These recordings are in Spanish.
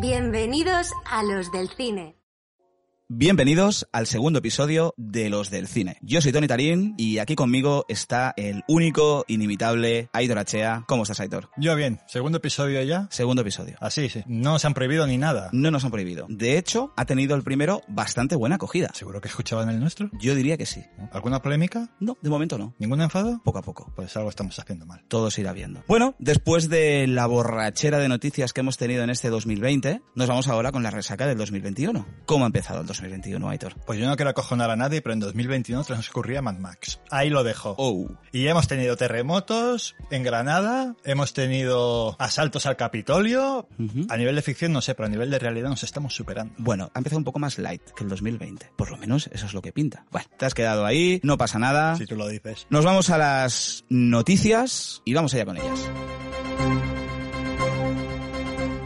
Bienvenidos a los del cine. Bienvenidos al segundo episodio de Los del Cine. Yo soy Tony Tarín y aquí conmigo está el único, inimitable Aitor Achea. ¿Cómo estás, Aitor? Yo bien. ¿Segundo episodio ya? Segundo episodio. Así, sí. No nos han prohibido ni nada. No nos han prohibido. De hecho, ha tenido el primero bastante buena acogida. ¿Seguro que escuchaban el nuestro? Yo diría que sí. ¿Alguna polémica? No, de momento no. ¿Ningún enfado? Poco a poco. Pues algo estamos haciendo mal. Todo se irá viendo. Bueno, después de la borrachera de noticias que hemos tenido en este 2020, nos vamos ahora con la resaca del 2021. ¿Cómo ha empezado el 2021, Aitor? Pues yo no quiero acojonar a nadie, pero en 2021 transcurría Mad Max. Ahí lo dejo. Oh. Y hemos tenido terremotos en Granada, hemos tenido asaltos al Capitolio. A nivel de ficción no sé, pero a nivel de realidad nos estamos superando. Bueno, ha empezado un poco más light que el 2020. Por lo menos eso es lo que pinta. Bueno, te has quedado ahí, no pasa nada. Si tú lo dices. Nos vamos a las noticias y vamos allá con ellas.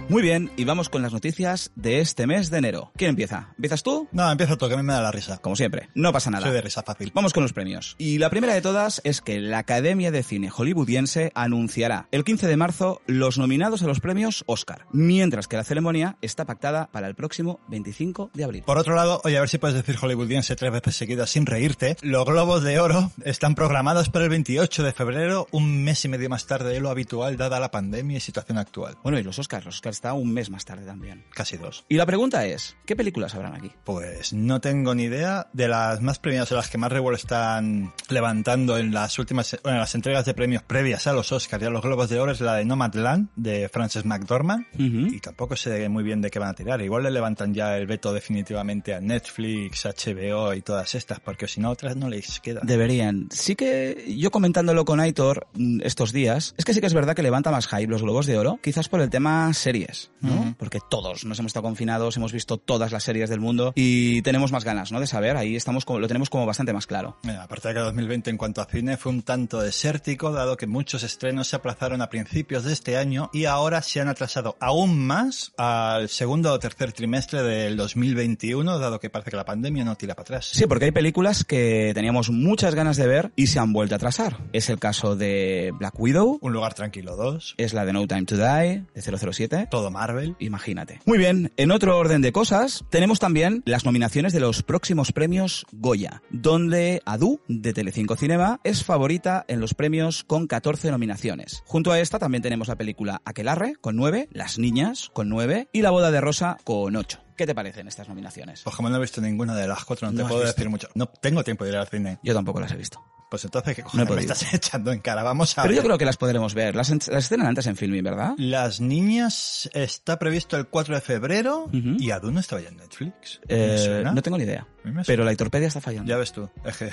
Muy bien, y vamos con las noticias de este mes de enero. ¿Quién empieza? ¿Empiezas tú? No, empieza tú, que a mí me da la risa. Como siempre, no pasa nada. Soy de risa fácil. Vamos con los premios. Y la primera de todas es que la Academia de Cine Hollywoodiense anunciará el 15 de marzo los nominados a los premios Oscar, mientras que la ceremonia está pactada para el próximo 25 de abril. Por otro lado, oye, a ver si puedes decir hollywoodiense tres veces seguidas sin reírte. Los Globos de Oro están programados para el 28 de febrero, un mes y medio más tarde de lo habitual, dada la pandemia y situación actual. Bueno, y los Oscars, los Oscars está un mes más tarde también. Casi dos. Y la pregunta es, ¿qué películas habrán aquí? Pues no tengo ni idea de las más premiadas o las que más revuelo están levantando en las últimas, bueno, en las entregas de premios previas a los Oscars y a los Globos de Oro es la de Nomadland de Frances McDormand. Y tampoco sé muy bien de qué van a tirar. Igual le levantan ya el veto definitivamente a Netflix, HBO y todas estas, porque si no otras no les queda. Deberían. Sí que yo comentándolo con Aitor mm, estos días, es que sí que es verdad que levanta más hype los Globos de Oro, quizás por el tema series, ¿no? Ujú. Porque todos nos hemos estado confinados, hemos visto todas las series del mundo y tenemos más ganas, ¿no? De saber, ahí estamos como, lo tenemos como bastante más claro. Mira, aparte de que 2020 en cuanto a cine fue un tanto desértico, dado que muchos estrenos se aplazaron a principios de este año y ahora se han atrasado aún más al segundo o tercer trimestre del 2021, dado que parece que la pandemia no tira para atrás. Sí, porque hay películas que teníamos muchas ganas de ver y se han vuelto a atrasar. Es el caso de Black Widow, Un lugar tranquilo 2, es la de No Time to Die, de 007. Todo Marvel. Imagínate. Muy bien, en otro orden de cosas, tenemos también las nominaciones de los próximos premios Goya, donde Adu, de Telecinco Cinema, es favorita en los premios con 14 nominaciones. Junto a esta también tenemos la película Aquelarre, con 9, Las Niñas, con 9, y La Boda de Rosa, con 8. ¿Qué te parecen estas nominaciones? Pues como no he visto ninguna de las cuatro, no, No te puedo visto. decir mucho. No tengo tiempo de ir al cine. Yo tampoco las he visto. Pues entonces, ¿qué No cojones me estás echando en cara? Vamos a Pero yo creo que las podremos ver. Las, las estrenan antes en Filmin, ¿verdad? Las niñas está previsto el 4 de febrero y Adu no estaba ya en Netflix. Eh, no tengo ni idea. Pero la Hitorpedia está fallando. Ya ves tú, es que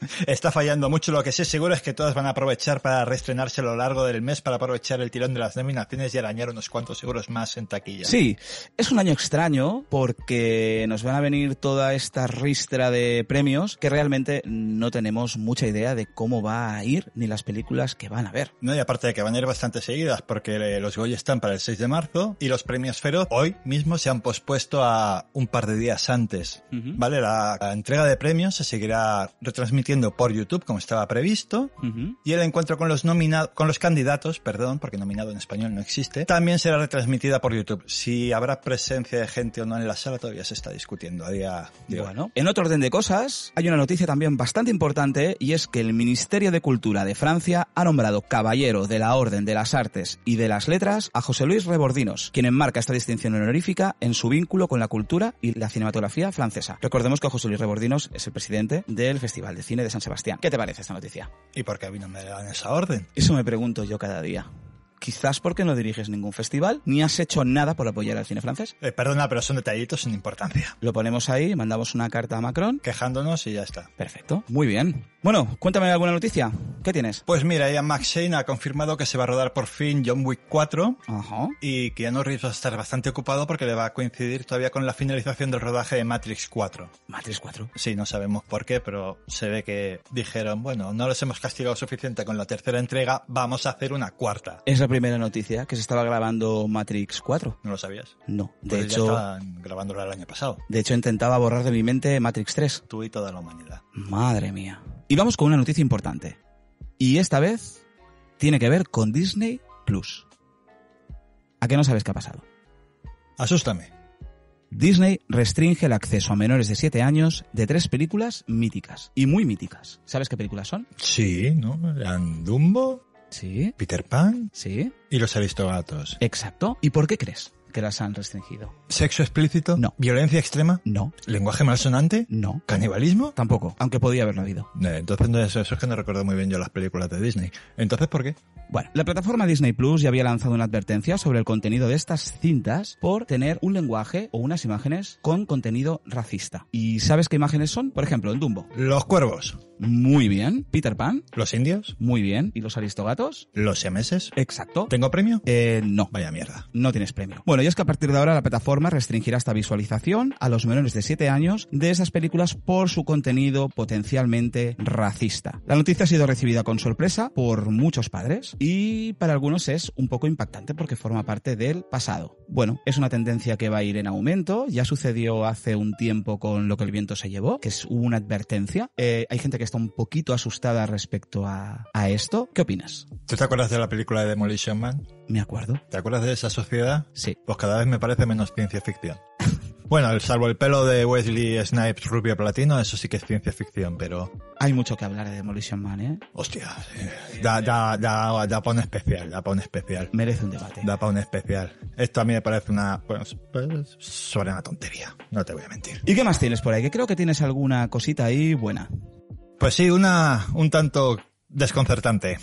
está fallando mucho. Lo que sé seguro es que todas van a aprovechar para reestrenarse a lo largo del mes para aprovechar el tirón de las nominaciones y arañar unos cuantos euros más en taquilla. Sí, es un año extraño porque nos van a venir toda esta ristra de premios que realmente no tenemos mucha idea de cómo va a ir ni las películas que van a ver. No, y aparte de que van a ir bastante seguidas porque eh, los Goya están para el 6 de marzo y los premios Feroz hoy mismo se han pospuesto a un par de días antes. Vale, la, la entrega de premios se seguirá retransmitiendo por YouTube como estaba previsto Ujú. y el encuentro con los nominados, con los candidatos, perdón, porque nominado en español no existe, también será retransmitida por YouTube. Si habrá presencia de gente o no en la sala todavía se está discutiendo a día de hoy. Bueno, en otro orden de cosas, hay una noticia también bastante importante y es que el Ministerio de Cultura de Francia ha nombrado caballero de la Orden de las Artes y de las Letras a José Luis Rebordinos, quien enmarca esta distinción honorífica en su vínculo con la cultura y la cinematografía francesa. Recordemos que José Luis Rebordinos es el presidente del Festival de Cine de San Sebastián. ¿Qué te parece esta noticia? ¿Y por qué a mí no me dan esa orden? Eso me pregunto yo cada día. Quizás porque no diriges ningún festival, ni has hecho nada por apoyar al cine francés. Eh, perdona, pero son detallitos sin importancia. Lo ponemos ahí, mandamos una carta a Macron. Quejándonos y ya está. Perfecto, muy bien. Bueno, cuéntame alguna noticia. ¿Qué tienes? Pues mira, Ian McShane ha confirmado que se va a rodar por fin John Wick 4 Ajá. y Keanu Reeves va a estar bastante ocupado porque le va a coincidir todavía con la finalización del rodaje de Matrix 4. Matrix 4. Sí, no sabemos por qué, pero se ve que dijeron, bueno, no los hemos castigado suficiente con la tercera entrega, vamos a hacer una cuarta. Es primera noticia que se estaba grabando Matrix 4. ¿No lo sabías? No, de Pues ya hecho, estaban grabándola el año pasado. de hecho intentaba borrar de mi mente Matrix 3. Tú y toda la humanidad. Madre mía. Y vamos con una noticia importante. Y esta vez tiene que ver con Disney Plus. ¿A qué no sabes qué ha pasado? Asústame. Disney restringe el acceso a menores de 7 años de tres películas míticas. Y muy míticas. ¿Sabes qué películas son? Sí, ¿no? Eran Dumbo, Sí. Peter Pan Sí. y los Aristogatos. Exacto. ¿Y por qué crees que las han restringido? ¿Sexo explícito? No. ¿Violencia extrema? No. ¿Lenguaje malsonante? No. ¿Canibalismo? Tampoco. Aunque podía haberlo habido. Eh, Entonces no, eso, eso es que no recuerdo muy bien yo las películas de Disney. Entonces, ¿por qué? Bueno, la plataforma Disney Plus ya había lanzado una advertencia sobre el contenido de estas cintas por tener un lenguaje o unas imágenes con contenido racista. ¿Y sabes qué imágenes son? Por ejemplo, el Dumbo. Los cuervos. Muy bien. Peter Pan. ¿Los indios? Muy bien. ¿Y los aristogatos? ¿Los siameses? Exacto. ¿Tengo premio? Eh, no. Vaya mierda. No tienes premio. Bueno, y es que a partir de ahora la plataforma restringirá esta visualización a los menores de 7 años de esas películas por su contenido potencialmente racista. La noticia ha sido recibida con sorpresa por muchos padres y para algunos es un poco impactante porque forma parte del pasado. Bueno, es una tendencia que va a ir en aumento. Ya sucedió hace un tiempo con lo que el viento se llevó, que es una advertencia. Eh, hay gente que está un poquito asustada respecto a, a esto. ¿Qué opinas? ¿Tú te acuerdas de la película de Demolition Man? Me acuerdo. ¿Te acuerdas de esa sociedad? Sí. Pues cada vez me parece menos ciencia ficción. Bueno, salvo el pelo de Wesley Snipes rubio platino, eso sí que es ciencia ficción, pero... Hay mucho que hablar de Demolition Man, ¿eh? Hostia, eh, da, da, da, da para un especial, da para un especial. Merece un debate. Da para un especial. Esto a mí me parece una... Pues, pues, sobre una tontería, no te voy a mentir. ¿Y qué más tienes por ahí? Que creo que tienes alguna cosita ahí buena. Pues sí, una un tanto desconcertante.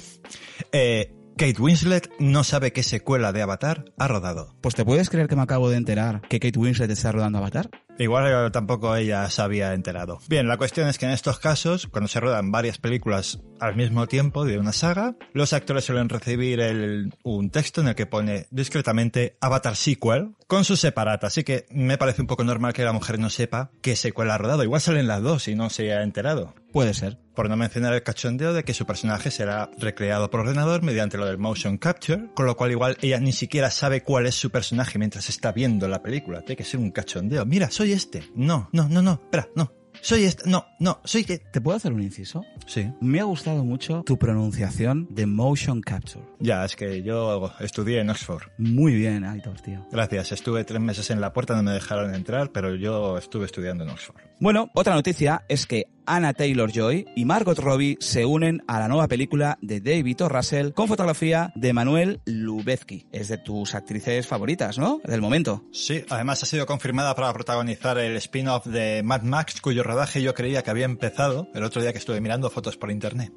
Eh, Kate Winslet no sabe qué secuela de Avatar ha rodado. Pues te puedes creer que me acabo de enterar que Kate Winslet está rodando Avatar. Igual tampoco ella se había enterado. Bien, la cuestión es que en estos casos, cuando se ruedan varias películas al mismo tiempo de una saga, los actores suelen recibir el- un texto en el que pone discretamente Avatar Sequel con su separata. Así que me parece un poco normal que la mujer no sepa qué secuela ha rodado. Igual salen las dos y no se ha enterado. Puede ser. Por no mencionar el cachondeo de que su personaje será recreado por ordenador mediante lo del motion capture, con lo cual igual ella ni siquiera sabe cuál es su personaje mientras está viendo la película. Tiene que ser un cachondeo. Mira, soy este. No, no, no, no. Espera, no. Soy este. No, no. Soy que... ¿Te puedo hacer un inciso? Sí. Me ha gustado mucho tu pronunciación de motion capture. Ya, es que yo estudié en Oxford. Muy bien, Aitor, tío. Gracias. Estuve tres meses en la puerta, no me dejaron entrar, pero yo estuve estudiando en Oxford. Bueno, otra noticia es que Anna Taylor-Joy y Margot Robbie se unen a la nueva película de David O. Russell con fotografía de Manuel Lubezki. Es de tus actrices favoritas, ¿no? Del momento. Sí, además ha sido confirmada para protagonizar el spin-off de Mad Max, cuyo rodaje yo creía que había empezado el otro día que estuve mirando fotos por internet.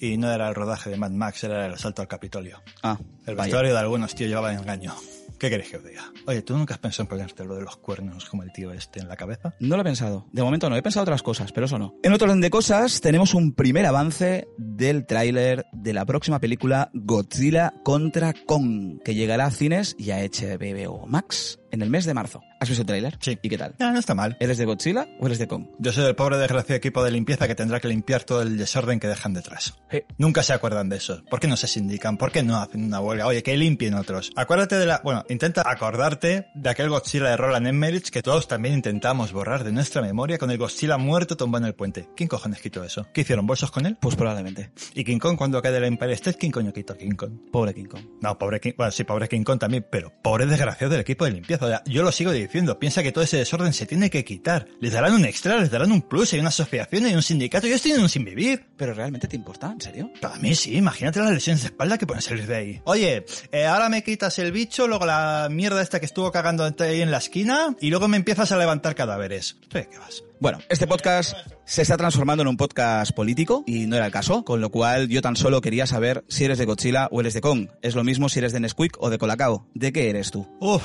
Y no era el rodaje de Mad Max, era el asalto al Capitolio. Ah, El vestuario de algunos, tío, llevaba engaño. ¿Qué queréis que os diga? Oye, ¿tú nunca has pensado en ponerte lo de los cuernos como el tío este en la cabeza? No lo he pensado. De momento no. He pensado otras cosas, pero eso no. En otro orden de cosas, tenemos un primer avance del tráiler de la próxima película Godzilla contra Kong, que llegará a cines y a HBO Max en el mes de marzo. ¿Has visto el tráiler? Sí. ¿Y qué tal? Ya, no está mal. ¿Eres de Godzilla o eres de Kong? Yo soy el pobre desgraciado equipo de limpieza que tendrá que limpiar todo el desorden que dejan detrás. Eh, Nunca se acuerdan de eso. ¿Por qué no se sindican? ¿Por qué no hacen una huelga? Oye, que limpien otros. Acuérdate de la... Bueno, intenta acordarte de aquel Godzilla de Roland Emmerich que todos también intentamos borrar de nuestra memoria con el Godzilla muerto tumbado en el puente. ¿Quién cojones quitó eso? ¿Qué hicieron? ¿Bolsos con él? pues probablemente. ¿Y King Kong cuando cae del Empire State? ¿Quién coño quitó King Kong? Pobre King Kong. No, pobre King... Bueno, sí, pobre King Kong también, pero pobre desgraciado del equipo de limpieza. O sea, yo lo sigo diciendo. Piensa que todo ese desorden se tiene que quitar. Les darán un extra, les darán un plus, hay una asociación, hay un sindicato. Yo estoy en un sin vivir. ¿Pero realmente te importa? ¿En serio? Para mí sí, imagínate las lesiones de espalda que pueden salir de ahí. Oye, eh, ahora me quitas el bicho, luego la mierda esta que estuvo cagando ahí en la esquina y luego me empiezas a levantar cadáveres. ¿Tú qué vas? Bueno, este podcast se está transformando en un podcast político y no era el caso, con lo cual yo tan solo quería saber si eres de Godzilla o eres de Kong. Es lo mismo si eres de Nesquik o de Colacao. ¿De qué eres tú? Uf,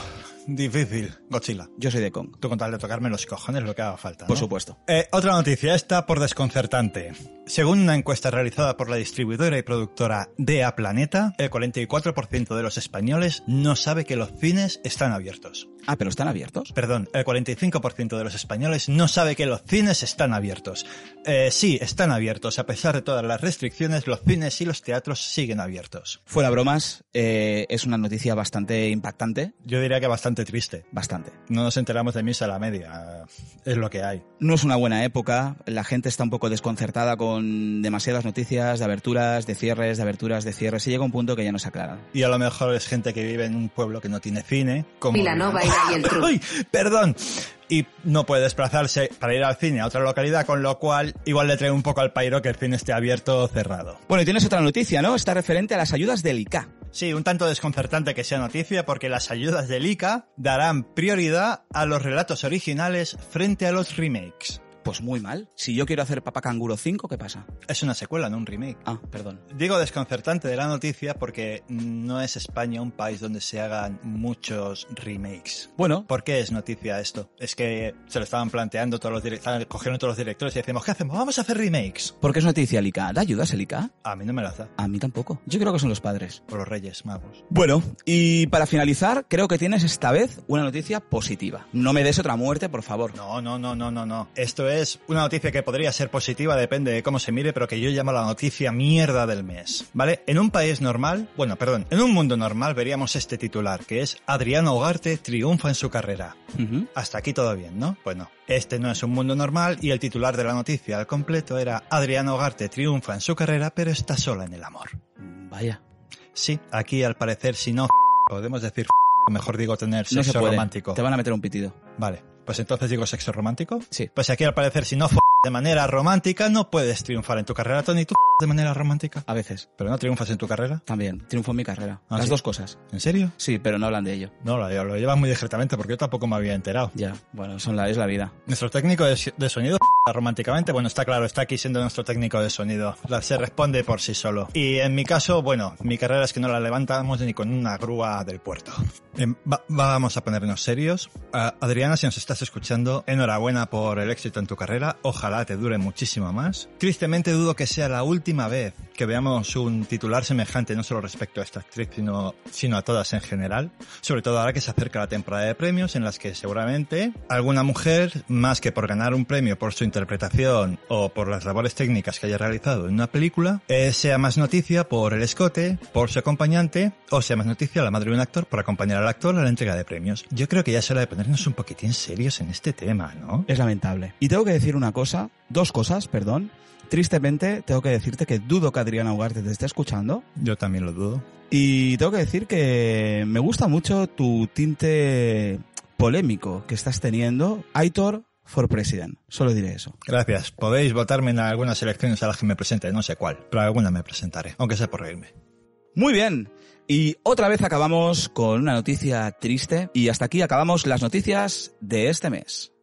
Difícil. Godzilla. Yo soy de Kong. Tú con tal de tocarme los cojones lo que haga falta. Por supuesto. Eh, otra noticia, esta por desconcertante. Según una encuesta realizada por la distribuidora y productora DEA Planeta, el 44% de los españoles no sabe que los cines están abiertos. Ah, pero están abiertos. Perdón, el 45% de los españoles no sabe que los cines están abiertos. Eh, sí, están abiertos. A pesar de todas las restricciones, los cines y los teatros siguen abiertos. Fuera bromas, eh, es una noticia bastante impactante. Yo diría que bastante triste. Bastante. No nos enteramos de misa a la media. Es lo que hay. No es una buena época, la gente está un poco desconcertada con demasiadas noticias de aberturas, de cierres, de aberturas, de cierres, y llega un punto que ya no se aclaran. Y a lo mejor es gente que vive en un pueblo que no tiene cine, como... Vilanova y la Geltrú. ¡Ay! Perdón. Y no puede desplazarse para ir al cine a otra localidad, con lo cual igual le trae un poco al pairo que el cine esté abierto o cerrado. Bueno, y tienes otra noticia, ¿no? Está referente a las ayudas del ICA. Sí, un tanto desconcertante que sea noticia porque las ayudas del ICA darán prioridad a los relatos originales frente a los remakes. Pues muy mal. Si yo quiero hacer Papá Canguro 5, ¿qué pasa? Es una secuela, no un remake. Ah, perdón. Digo desconcertante de la noticia porque no es España un país donde se hagan muchos remakes. Bueno, ¿Por qué es noticia esto? Es que se lo estaban planteando todos los directores, cogieron todos los directores y decimos, ¿qué hacemos? Vamos a hacer remakes. ¿por qué es noticia el ICA? ¿Da ayudas el ICA? A mí no me las da. A mí tampoco. Yo creo que son los padres. Por los Reyes Magos. Bueno, y para finalizar, creo que tienes esta vez una noticia positiva. No me des otra muerte, por favor. No, no, no, no, no, no. Esto es una noticia que podría ser positiva, depende de cómo se mire, pero que yo llamo la noticia mierda del mes. ¿Vale? En un país normal, bueno, perdón, en un mundo normal veríamos este titular, que es Adriano Ugarte triunfa en su carrera. Hasta aquí todo bien, ¿no? Pues no. Este no es un mundo normal y el titular de la noticia al completo era Adriano Ugarte triunfa en su carrera, pero está sola en el amor. Vaya. Sí, aquí al parecer si no podemos decir mejor digo tener No sexo se puede. romántico. Te van a meter un pitido. Vale, pues entonces digo sexo romántico. Sí. Pues aquí al parecer si no de manera romántica no puedes triunfar en tu carrera, Tony. ¿Tú de manera romántica? A veces. ¿Pero no triunfas en tu carrera? También. Triunfo en mi carrera. Ah, Las ¿sí? dos cosas. ¿En serio? Sí, pero no hablan de ello. No, lo, lo llevas muy discretamente porque yo tampoco me había enterado. Ya. Bueno, son la, es la vida. Nuestro técnico de, de sonido románticamente, bueno, está claro, está aquí siendo nuestro técnico de sonido. La- Se responde por sí solo. Y en mi caso, bueno, mi carrera es que no la levantamos ni con una grúa del puerto. Em, va- vamos a ponernos serios. Adriana, si nos estás escuchando, enhorabuena por el éxito en tu carrera. Ojalá te dure muchísimo más. Tristemente dudo que sea la última vez que veamos un titular semejante, no solo respecto a esta actriz, sino, sino a todas en general. Sobre todo ahora que se acerca la temporada de premios en las que seguramente alguna mujer, más que por ganar un premio por su interpretación o por las labores técnicas que haya realizado en una película, eh, sea más noticia por el escote, por su acompañante, o sea más noticia la madre de un actor por acompañar al actor a la entrega de premios. Yo creo que ya es hora de ponernos un poquitín serios en este tema, ¿no? Es lamentable. Y tengo que decir una cosa, dos cosas, perdón. Tristemente, tengo que decirte que dudo que Adriana Ugarte te esté escuchando. Yo también lo dudo. Y tengo que decir que me gusta mucho tu tinte polémico que estás teniendo. Aitor for President. Solo diré eso. Gracias. Podéis votarme en algunas elecciones a las que me presente, no sé cuál, pero alguna me presentaré, aunque sea por reírme. Muy bien. Y otra vez acabamos con una noticia triste. Y hasta aquí acabamos las noticias de este mes.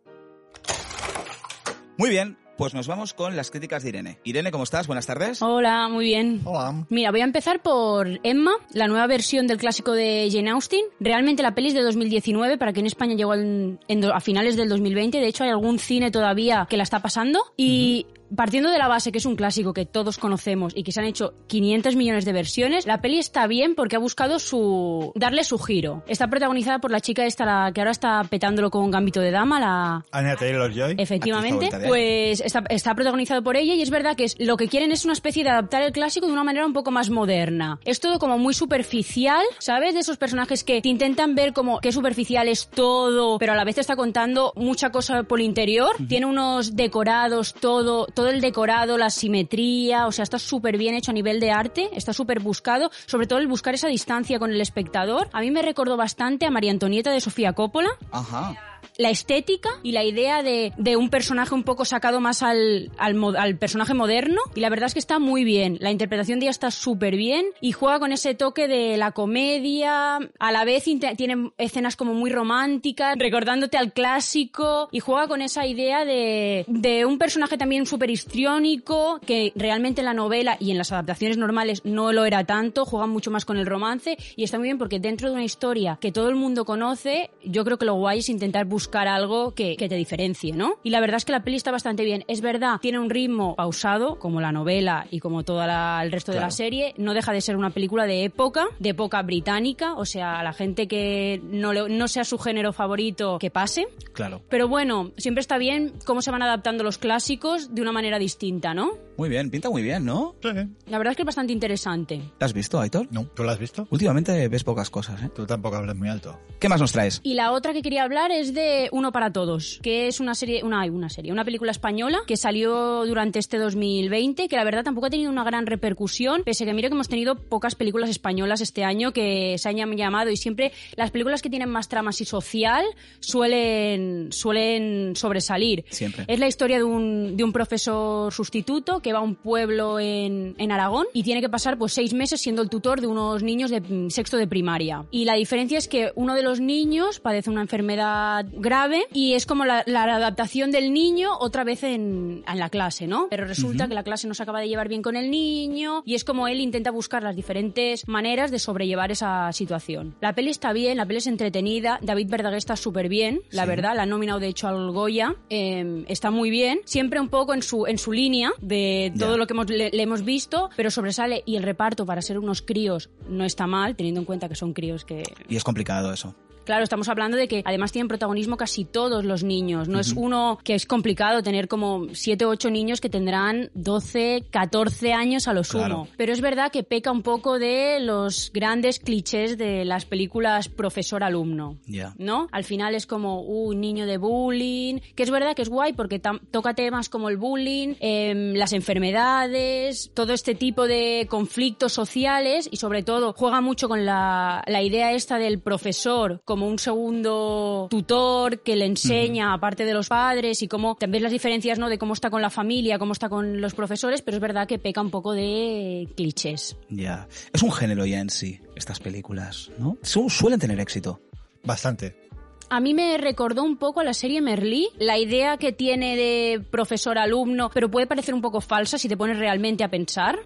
Muy bien. Pues nos vamos con las críticas de Irene. Irene, ¿cómo estás? Buenas tardes. Hola, muy bien. Hola. Mira, voy a empezar por Emma, la nueva versión del clásico de Jane Austen. Realmente la peli es de 2019, para que en España llegó en- en do- a finales del 2020. De hecho, hay algún cine todavía que la está pasando. Y partiendo de la base que es un clásico que todos conocemos y que se han hecho 500 millones de versiones, la peli está bien porque ha buscado su darle su giro. Está protagonizada por la chica esta, la que ahora está petándolo con Gambito de Dama, la Anya Taylor-Joy. Efectivamente, de pues está, está protagonizado por ella y es verdad que es, lo que quieren es una especie de adaptar el clásico de una manera un poco más moderna. Es todo como muy superficial, ¿sabes? De esos personajes que te intentan ver como que superficial es todo, pero a la vez te está contando mucha cosa por el interior. Tiene unos decorados, todo, todo el decorado, la simetría, o sea, está súper bien hecho a nivel de arte, está súper buscado, sobre todo el buscar esa distancia con el espectador. A mí me recordó bastante a María Antonieta de Sofía Coppola. Ajá. La estética y la idea de, de un personaje un poco sacado más al, al, personaje moderno. Y la verdad es que está muy bien. La interpretación de ella está súper bien y juega con ese toque de la comedia. A la vez tiene escenas como muy románticas, recordándote al clásico. Y juega con esa idea de, de un personaje también súper histriónico que realmente en la novela y en las adaptaciones normales no lo era tanto. Juega mucho más con el romance y está muy bien porque dentro de una historia que todo el mundo conoce, yo creo que lo guay es intentar buscar algo que, que te diferencie, ¿no? Y la verdad es que la peli está bastante bien. Es verdad, tiene un ritmo pausado, como la novela y como todo el resto de la Claro. serie. No deja de ser una película de época, de época británica, o sea, a la gente que no, le- no sea su género favorito, que pase. Claro. Pero bueno, siempre está bien cómo se van adaptando los clásicos de una manera distinta, ¿no? Muy bien, pinta muy bien, ¿no? Sí. La verdad es que es bastante interesante. ¿La has visto, Aitor? No, ¿tú lo has visto? Últimamente ves pocas cosas, ¿eh? Tú tampoco hablas muy alto. ¿Qué más nos traes? Y la otra que quería hablar es de Uno para Todos, que es una serie, una, una serie, una película española que salió durante este 2020, que la verdad tampoco ha tenido una gran repercusión, pese a que mira que hemos tenido pocas películas españolas este año que se hayan llamado y siempre las películas que tienen más tramas y social suelen, suelen sobresalir. Siempre. Es la historia de un, de un profesor sustituto que va a un pueblo en, en Aragón y tiene que pasar pues seis meses siendo el tutor de unos niños de sexto de primaria. Y la diferencia es que uno de los niños padece una enfermedad grave y es como la, la adaptación del niño otra vez en, en la clase, ¿no? Pero resulta que la clase no se acaba de llevar bien con el niño y es como él intenta buscar las diferentes maneras de sobrellevar esa situación. La peli está bien, la peli es entretenida, David Verdaguer está súper bien, la verdad, la han nominado de hecho al Goya, eh, está muy bien, siempre un poco en su, en su línea de todo lo que hemos, le, le hemos visto, pero sobresale y el reparto para ser unos críos no está mal, teniendo en cuenta que son críos que Y es complicado eso. Claro, estamos hablando de que además tienen protagonismo casi todos los niños. No es uno que es complicado tener como 7 o 8 niños que tendrán 12, 14 años a lo sumo. Claro. Pero es verdad que peca un poco de los grandes clichés de las películas profesor-alumno. ¿No? Al final es como uh, un niño de bullying, que es verdad que es guay porque toca temas como el bullying, em, las enfermedades, todo este tipo de conflictos sociales y sobre todo juega mucho con la, la idea esta del profesor como un segundo tutor que le enseña aparte de los padres y cómo también las diferencias ¿no? de cómo está con la familia, cómo está con los profesores, pero es verdad que peca un poco de clichés. Ya. Es un género ya en sí, estas películas, ¿no? Su- suelen tener éxito. Bastante. A mí me recordó un poco a la serie Merlí, la idea que tiene de profesor-alumno, pero puede parecer un poco falsa si te pones realmente a pensar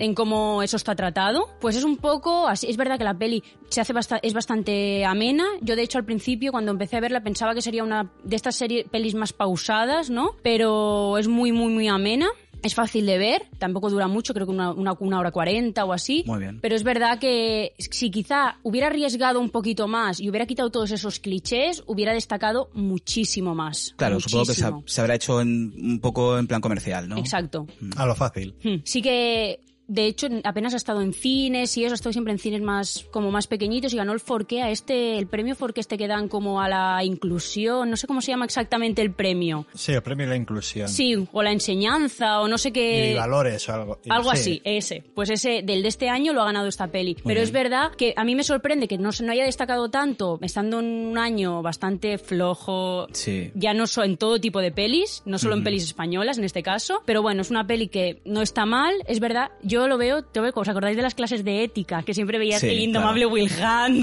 en cómo eso está tratado. Pues es un poco así. Es verdad que la peli se hace basta- es bastante amena. Yo, de hecho, al principio, cuando empecé a verla, pensaba que sería una de estas series pelis más pausadas, ¿no? Pero es muy, muy, muy amena. Es fácil de ver, tampoco dura mucho, creo que una, una, una hora cuarenta o así. Muy bien. Pero es verdad que si quizá hubiera arriesgado un poquito más y hubiera quitado todos esos clichés, hubiera destacado muchísimo más. Claro, supongo que se, se habrá hecho en, un poco en plan comercial, ¿no? Exacto. A lo fácil. Hmm. Sí que, de hecho, apenas ha estado en cines y eso, ha estado siempre en cines más, como más pequeñitos y ganó el Forqué a este, el premio Forqué este que dan como a la inclusión, no sé cómo se llama exactamente el premio. Sí, el premio de la inclusión. Sí, o la enseñanza, o no sé qué. Y valores o algo. Algo Sí. así, ese. Pues ese del de este año lo ha ganado esta peli. Pero es verdad que a mí me sorprende que no, se- no haya destacado tanto, estando en un año bastante flojo, Sí. ya no solo en todo tipo de pelis, no solo en pelis españolas en este caso. Pero bueno, es una peli que no está mal, es verdad. Yo lo veo, te veo, ¿os acordáis de las clases de ética? Que siempre veías Sí, el indomable Will Hunting.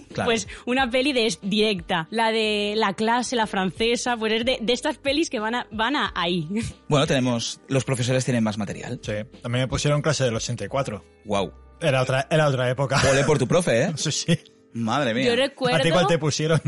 Claro, claro. Pues una peli de directa. La de la clase, la francesa, pues es de, de estas pelis que van a, van a ahí. Bueno, tenemos. Los profesores tienen más material. Sí. También me pusieron clase del 84. Wow. Era otra, era otra época. Ole por tu profe, ¿eh? Sí, sí. Madre mía. Yo ¿A ti recuerdo... cuál te pusieron?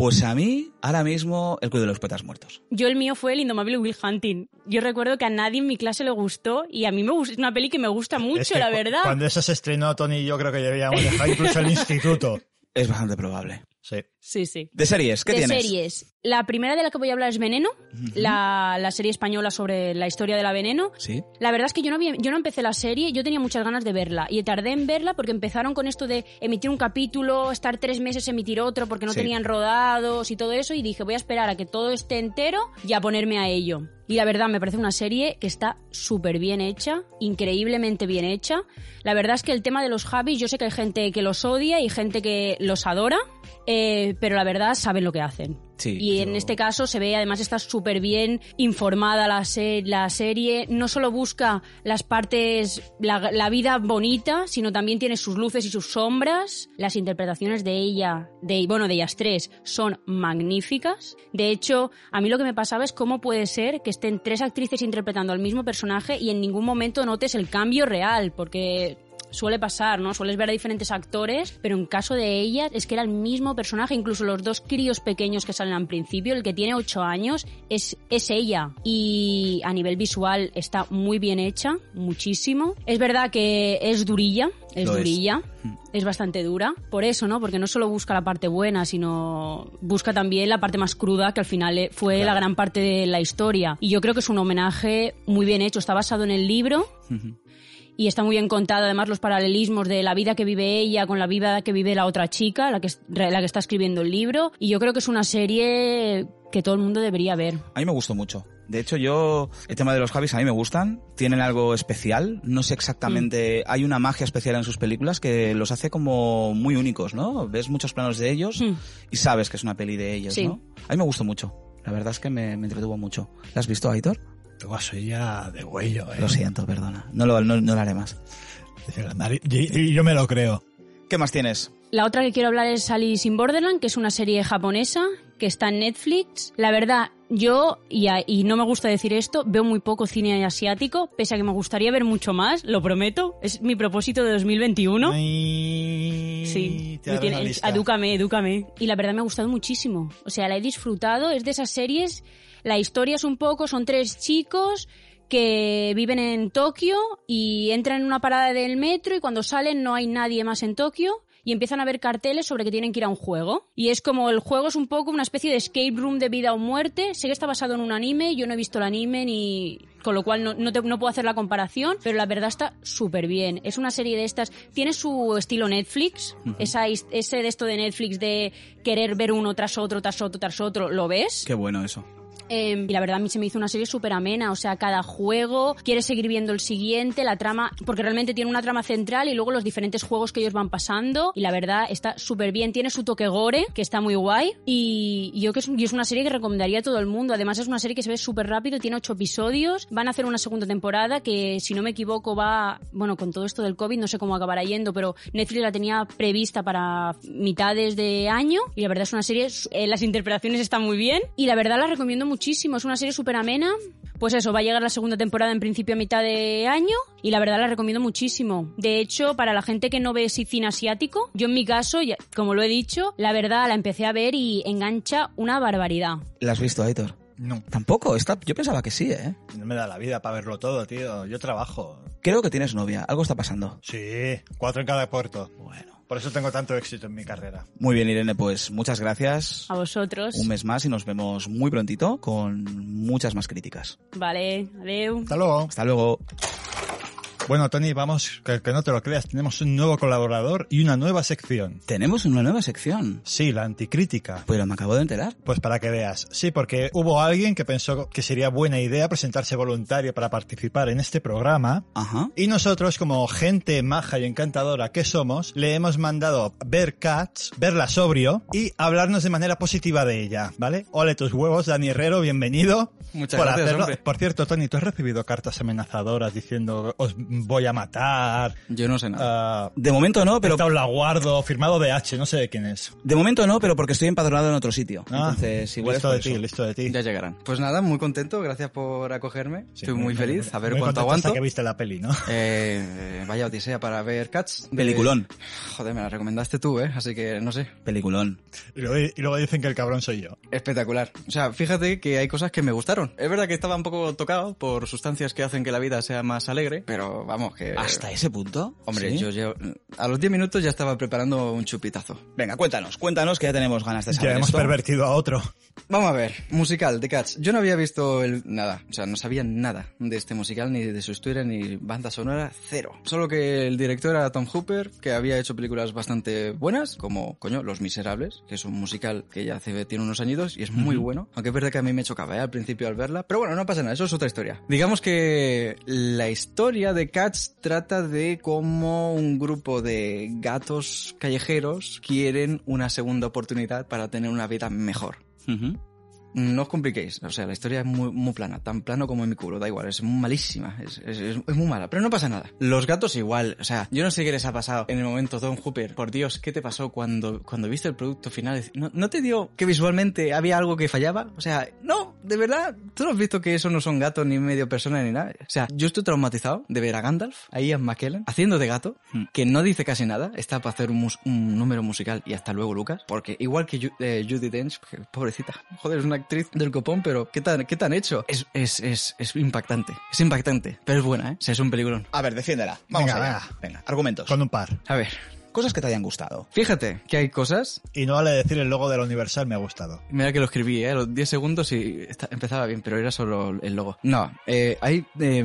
Pues a mí, ahora mismo, el Club de los Poetas Muertos. Yo el mío fue el Indomable Will Hunting. Yo recuerdo que a nadie en mi clase le gustó y a mí me gusta, es una peli que me gusta mucho, Es que la cu- verdad. Cuando eso se estrenó, Tony yo creo que ya habíamos dejado incluso el instituto. Es bastante probable. Sí. Sí, sí. De series, ¿qué de tienes? series. La primera de la que voy a hablar es Veneno, la, la serie española sobre la historia de la veneno. Sí. La verdad es que yo no, había- yo no empecé la serie, yo tenía muchas ganas de verla y tardé en verla porque empezaron con esto de emitir un capítulo, estar tres meses emitir otro porque no Sí. tenían rodados y todo eso y dije voy a esperar a que todo esté entero y a ponerme a ello. Y la verdad me parece una serie que está súper bien hecha, increíblemente bien hecha. La verdad es que el tema de los Javis, yo sé que hay gente que los odia y gente que los adora, eh, pero la verdad saben lo que hacen. Sí, y en este caso se ve, además está súper bien informada la, se- la serie. No solo busca las partes, la, la vida bonita, sino también tiene sus luces y sus sombras. Las interpretaciones de ella, de, bueno, de ellas tres, son magníficas. De hecho, a mí lo que me pasaba es cómo puede ser que estén tres actrices interpretando al mismo personaje y en ningún momento notes el cambio real, porque suele pasar, ¿no? Sueles ver a diferentes actores, pero en caso de ellas es que era el mismo personaje, incluso los dos críos pequeños que salen al principio, el que tiene 8 años es, es ella. Y a nivel visual está muy bien hecha, muchísimo. Es verdad que es durilla, es Lo durilla. Es bastante dura, por eso, ¿no? Porque no solo busca la parte buena, sino busca también la parte más cruda, que al final eh, fue la gran parte de la historia. Y yo creo que es un homenaje muy bien hecho. Está basado en el libro, y está muy bien contado además los paralelismos de la vida que vive ella con la vida que vive la otra chica, la que, la que está escribiendo el libro. Y yo creo que es una serie que todo el mundo debería ver. A mí me gustó mucho. De hecho, yo, el tema de los Javis a mí me gustan. Tienen algo especial. No sé exactamente. Hay una magia especial en sus películas que los hace como muy únicos, ¿no? Ves muchos planos de ellos Mm. y sabes que es una peli de ellos, Sí. ¿no? A mí me gustó mucho. La verdad es que me, me entretuvo mucho. ¿La has visto, Aitor? Tú soy ya de huello, ¿eh? Lo siento, perdona. No lo, no, no lo haré más. Y yo me lo creo. ¿Qué más tienes? La otra que quiero hablar es Alice in Borderland, que es una serie japonesa que está en Netflix. La verdad, yo, y, a- y no me gusta decir esto, veo muy poco cine asiático, pese a que me gustaría ver mucho más, lo prometo. Es mi propósito de 2021. Ay, Sí, te me tiene- edúcame, edúcame. Y la verdad me ha gustado muchísimo. O sea, la he disfrutado. Es de esas series. La historia es un poco, son tres chicos que viven en Tokio y entran en una parada del metro y cuando salen no hay nadie más en Tokio y empiezan a ver carteles sobre que tienen que ir a un juego. Y es como el juego es un poco una especie de escape room de vida o muerte. Sé que está basado en un anime, yo no he visto el anime ni... Con lo cual no, no, te- no puedo hacer la comparación, pero la verdad está súper bien. Es una serie de estas... Tiene su estilo Netflix, esa, ese de esto de Netflix de querer ver uno tras otro, tras otro, tras otro, ¿lo ves? Qué bueno eso. Eh, y la verdad a mí se me hizo una serie súper amena, o sea, cada juego quiere seguir viendo el siguiente, la trama, porque realmente tiene una trama central y luego los diferentes juegos que ellos van pasando y la verdad está súper bien, tiene su toque gore, que está muy guay y, yo que es, una serie que recomendaría a todo el mundo, además es una serie que se ve súper rápido, tiene ocho episodios, van a hacer una segunda temporada que si no me equivoco va, bueno, con todo esto del COVID no sé cómo acabará yendo, pero Netflix la tenía prevista para mitades de año y la verdad es una serie, eh, las interpretaciones están muy bien y la verdad la recomiendo muchísimo, es una serie súper amena. Pues eso, va a llegar la segunda temporada en principio a mitad de año y la verdad la recomiendo muchísimo. De hecho, para la gente que no ve cine asiático, yo en mi caso, ya- como lo he dicho, la verdad la empecé a ver y engancha una barbaridad. ¿La has visto, Aitor? No, Tampoco. Está... Yo pensaba que sí, ¿eh? no me da la vida para verlo todo, tío. Yo trabajo. Creo que tienes novia. Algo está pasando. Sí, cuatro en cada puerto. Bueno. Por eso tengo tanto éxito en mi carrera. Muy bien, Irene, pues muchas gracias. A vosotros. Un mes más y nos vemos muy prontito con muchas más críticas. Vale, adeu. Hasta luego. Hasta luego. Bueno, Tony, vamos, que, que no te lo creas, tenemos un nuevo colaborador y una nueva sección. Tenemos una nueva sección. Sí, la anticrítica. Pero me acabo de enterar. Pues para que veas. Sí, porque hubo alguien que pensó que sería buena idea presentarse voluntario para participar en este programa. Ajá. Y nosotros, como gente maja y encantadora que somos, le hemos mandado ver Cats, verla sobrio y hablarnos de manera positiva de ella, ¿vale? Ole tus huevos, Dani Herrero, bienvenido. Muchas por gracias. Por cierto, Tony, ¿tú has recibido cartas amenazadoras diciendo os voy a matar? Yo no sé nada. ah, De momento no, pero Pero la guardo, firmado de H, no sé de quién es. de momento no, pero porque estoy empadronado en otro sitio. Ah, Entonces, igual listo de ti, listo de ti. ya llegarán. Pues nada, muy contento, gracias por acogerme. Sí, Estoy muy feliz, a ver muy cuánto contento hasta aguanto. que viste la peli, ¿no? Eh, vaya odisea para ver Cats. de- Peliculón. Joder, me la recomendaste tú, ¿eh? Así que no sé. Peliculón. Y luego, y luego dicen que el cabrón soy yo. Espectacular. O sea, fíjate que hay cosas que me gustaron. Es verdad que estaba un poco tocado por sustancias que hacen que la vida sea más alegre, pero vamos, que... ¿Hasta ese punto? Hombre, ¿Sí? yo, yo a los 10 minutos ya estaba preparando un chupitazo. Venga, cuéntanos, cuéntanos que ya tenemos ganas de saber Ya hemos esto. pervertido a otro. Vamos a ver, musical de Cats. Yo no había visto el, nada, o sea, no sabía nada de este musical, ni de su historia, ni banda sonora, cero. Solo que el director era Tom Hooper, que había hecho películas bastante buenas, como, coño, Los Miserables, que es un musical que ya hace, tiene unos añitos y es muy bueno. Aunque es verdad que a mí me chocaba ¿eh? al principio al verla, pero bueno, no pasa nada, eso es otra historia. Digamos que la historia de Cats trata de cómo un grupo de gatos callejeros quieren una segunda oportunidad para tener una vida mejor. No os compliquéis, o sea, la historia es muy, muy plana, tan plano como en mi culo, da igual, es malísima, es, es, muy mala, pero no pasa nada. Los gatos igual, o sea, yo no sé qué les ha pasado en el momento, Don Hooper, por Dios, ¿qué te pasó cuando, cuando viste el producto final? ¿No, ¿No te dio que visualmente había algo que fallaba? O sea, no, de verdad, tú no has visto que eso no son gatos ni medio persona ni nada. O sea, yo estoy traumatizado de ver a Gandalf, a Ian McKellen, haciendo de gato, Hmm. que no dice casi nada, está para hacer un, mus- un número musical y hasta luego Lucas, porque igual que eh, Judy Dench, pobrecita, joder, es una actriz del copón, pero ¿qué tan, qué tan hecho? Es, es, es, es impactante, es impactante, pero es buena, ¿eh? O sea, es un peliculón. A ver, defiéndela. Vamos Venga, allá. venga. Venga, argumentos. Con un par. A ver, Cosas que te hayan gustado. fíjate que hay cosas, Y no vale decir el logo de la Universal me ha gustado. mira que lo escribí, ¿eh? A los 10 segundos y está- empezaba bien, pero era solo el logo. No, eh, hay eh,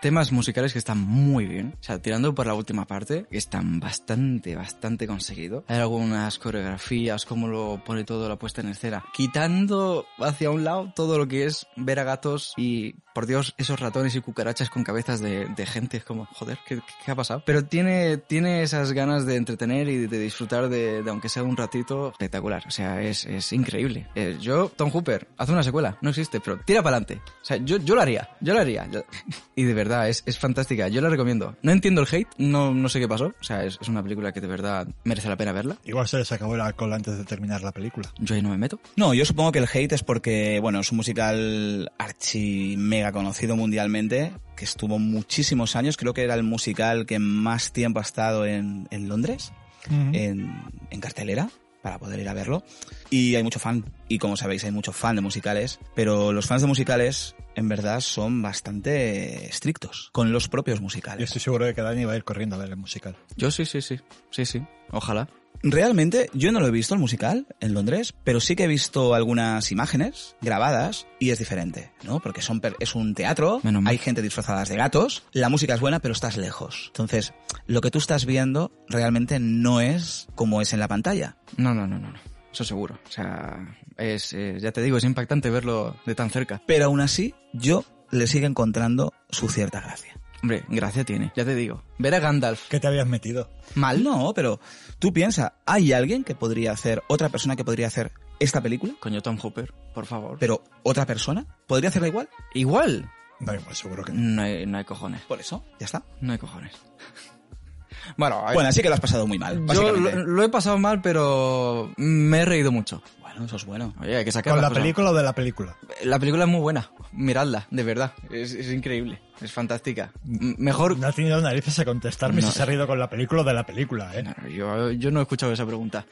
temas musicales que están muy bien, o sea, tirando por la última parte, que están bastante, bastante conseguidos. Hay algunas coreografías, cómo lo pone todo la puesta en escena, quitando hacia un lado todo lo que es ver a gatos y, por Dios, esos ratones y cucarachas con cabezas de, de gente, es como, joder, ¿qué, qué ha pasado? Pero tiene, tiene esas ganas de entretener y de disfrutar de, de aunque sea un ratito, espectacular. O sea, es, es increíble. Eh, yo, Tom Hooper, haz una secuela, no existe, pero tira para adelante. O sea, yo, yo lo haría, yo lo haría. Yo- Y de verdad, es, es fantástica, yo la recomiendo. No entiendo el hate, no, no sé qué pasó. O sea, es, es una película que de verdad merece la pena verla. Igual se les acabó el alcohol antes de terminar la película. Yo ahí no me meto. No, yo supongo que el hate es porque, bueno, es un musical archi mega conocido mundialmente, que estuvo muchísimos años, creo que era el musical que más tiempo ha estado en, en Londres, en, en cartelera, para poder ir a verlo. Y hay mucho fan, y como sabéis, hay mucho fan de musicales, pero los fans de musicales, en verdad, son bastante estrictos con los propios Yo musicales. estoy seguro de que Dani va a ir corriendo a ver el musical. Yo sí, sí, sí. Sí, sí. Ojalá. Realmente, yo no lo he visto el musical en Londres, pero sí que he visto algunas imágenes grabadas y es diferente, ¿no? Porque son es un teatro, Menos hay gente disfrazada de gatos, la música es buena, pero estás lejos. Entonces, lo que tú estás viendo realmente no es como es en la pantalla. No, no, no, no. no. Eso seguro. O sea, es, eh, ya te digo, es impactante verlo de tan cerca. Pero aún así, yo le sigo encontrando su cierta gracia. Hombre, gracia tiene. Ya te digo. Ver a Gandalf ¿Qué te habías metido? mal, No, pero tú piensa, ¿hay alguien que podría hacer, otra persona que podría hacer esta película? Coño, Tom Hooper, por favor. Pero otra persona podría hacerla igual. Igual. Da igual, seguro que no. No hay, no hay cojones. Por eso, ya está. No hay cojones. bueno, Bueno, así que lo has pasado muy mal. yo lo he pasado mal, pero me he reído mucho. Bueno, eso es bueno. Oye, hay que sacar ¿Con la cosas. película o de la película? La película es muy buena. Miradla, de verdad. Es, es increíble. Es fantástica. M- mejor... No ha tenido narices a contestarme No. si se ha reído con la película o de la película, ¿eh? No, yo, yo no he escuchado esa pregunta.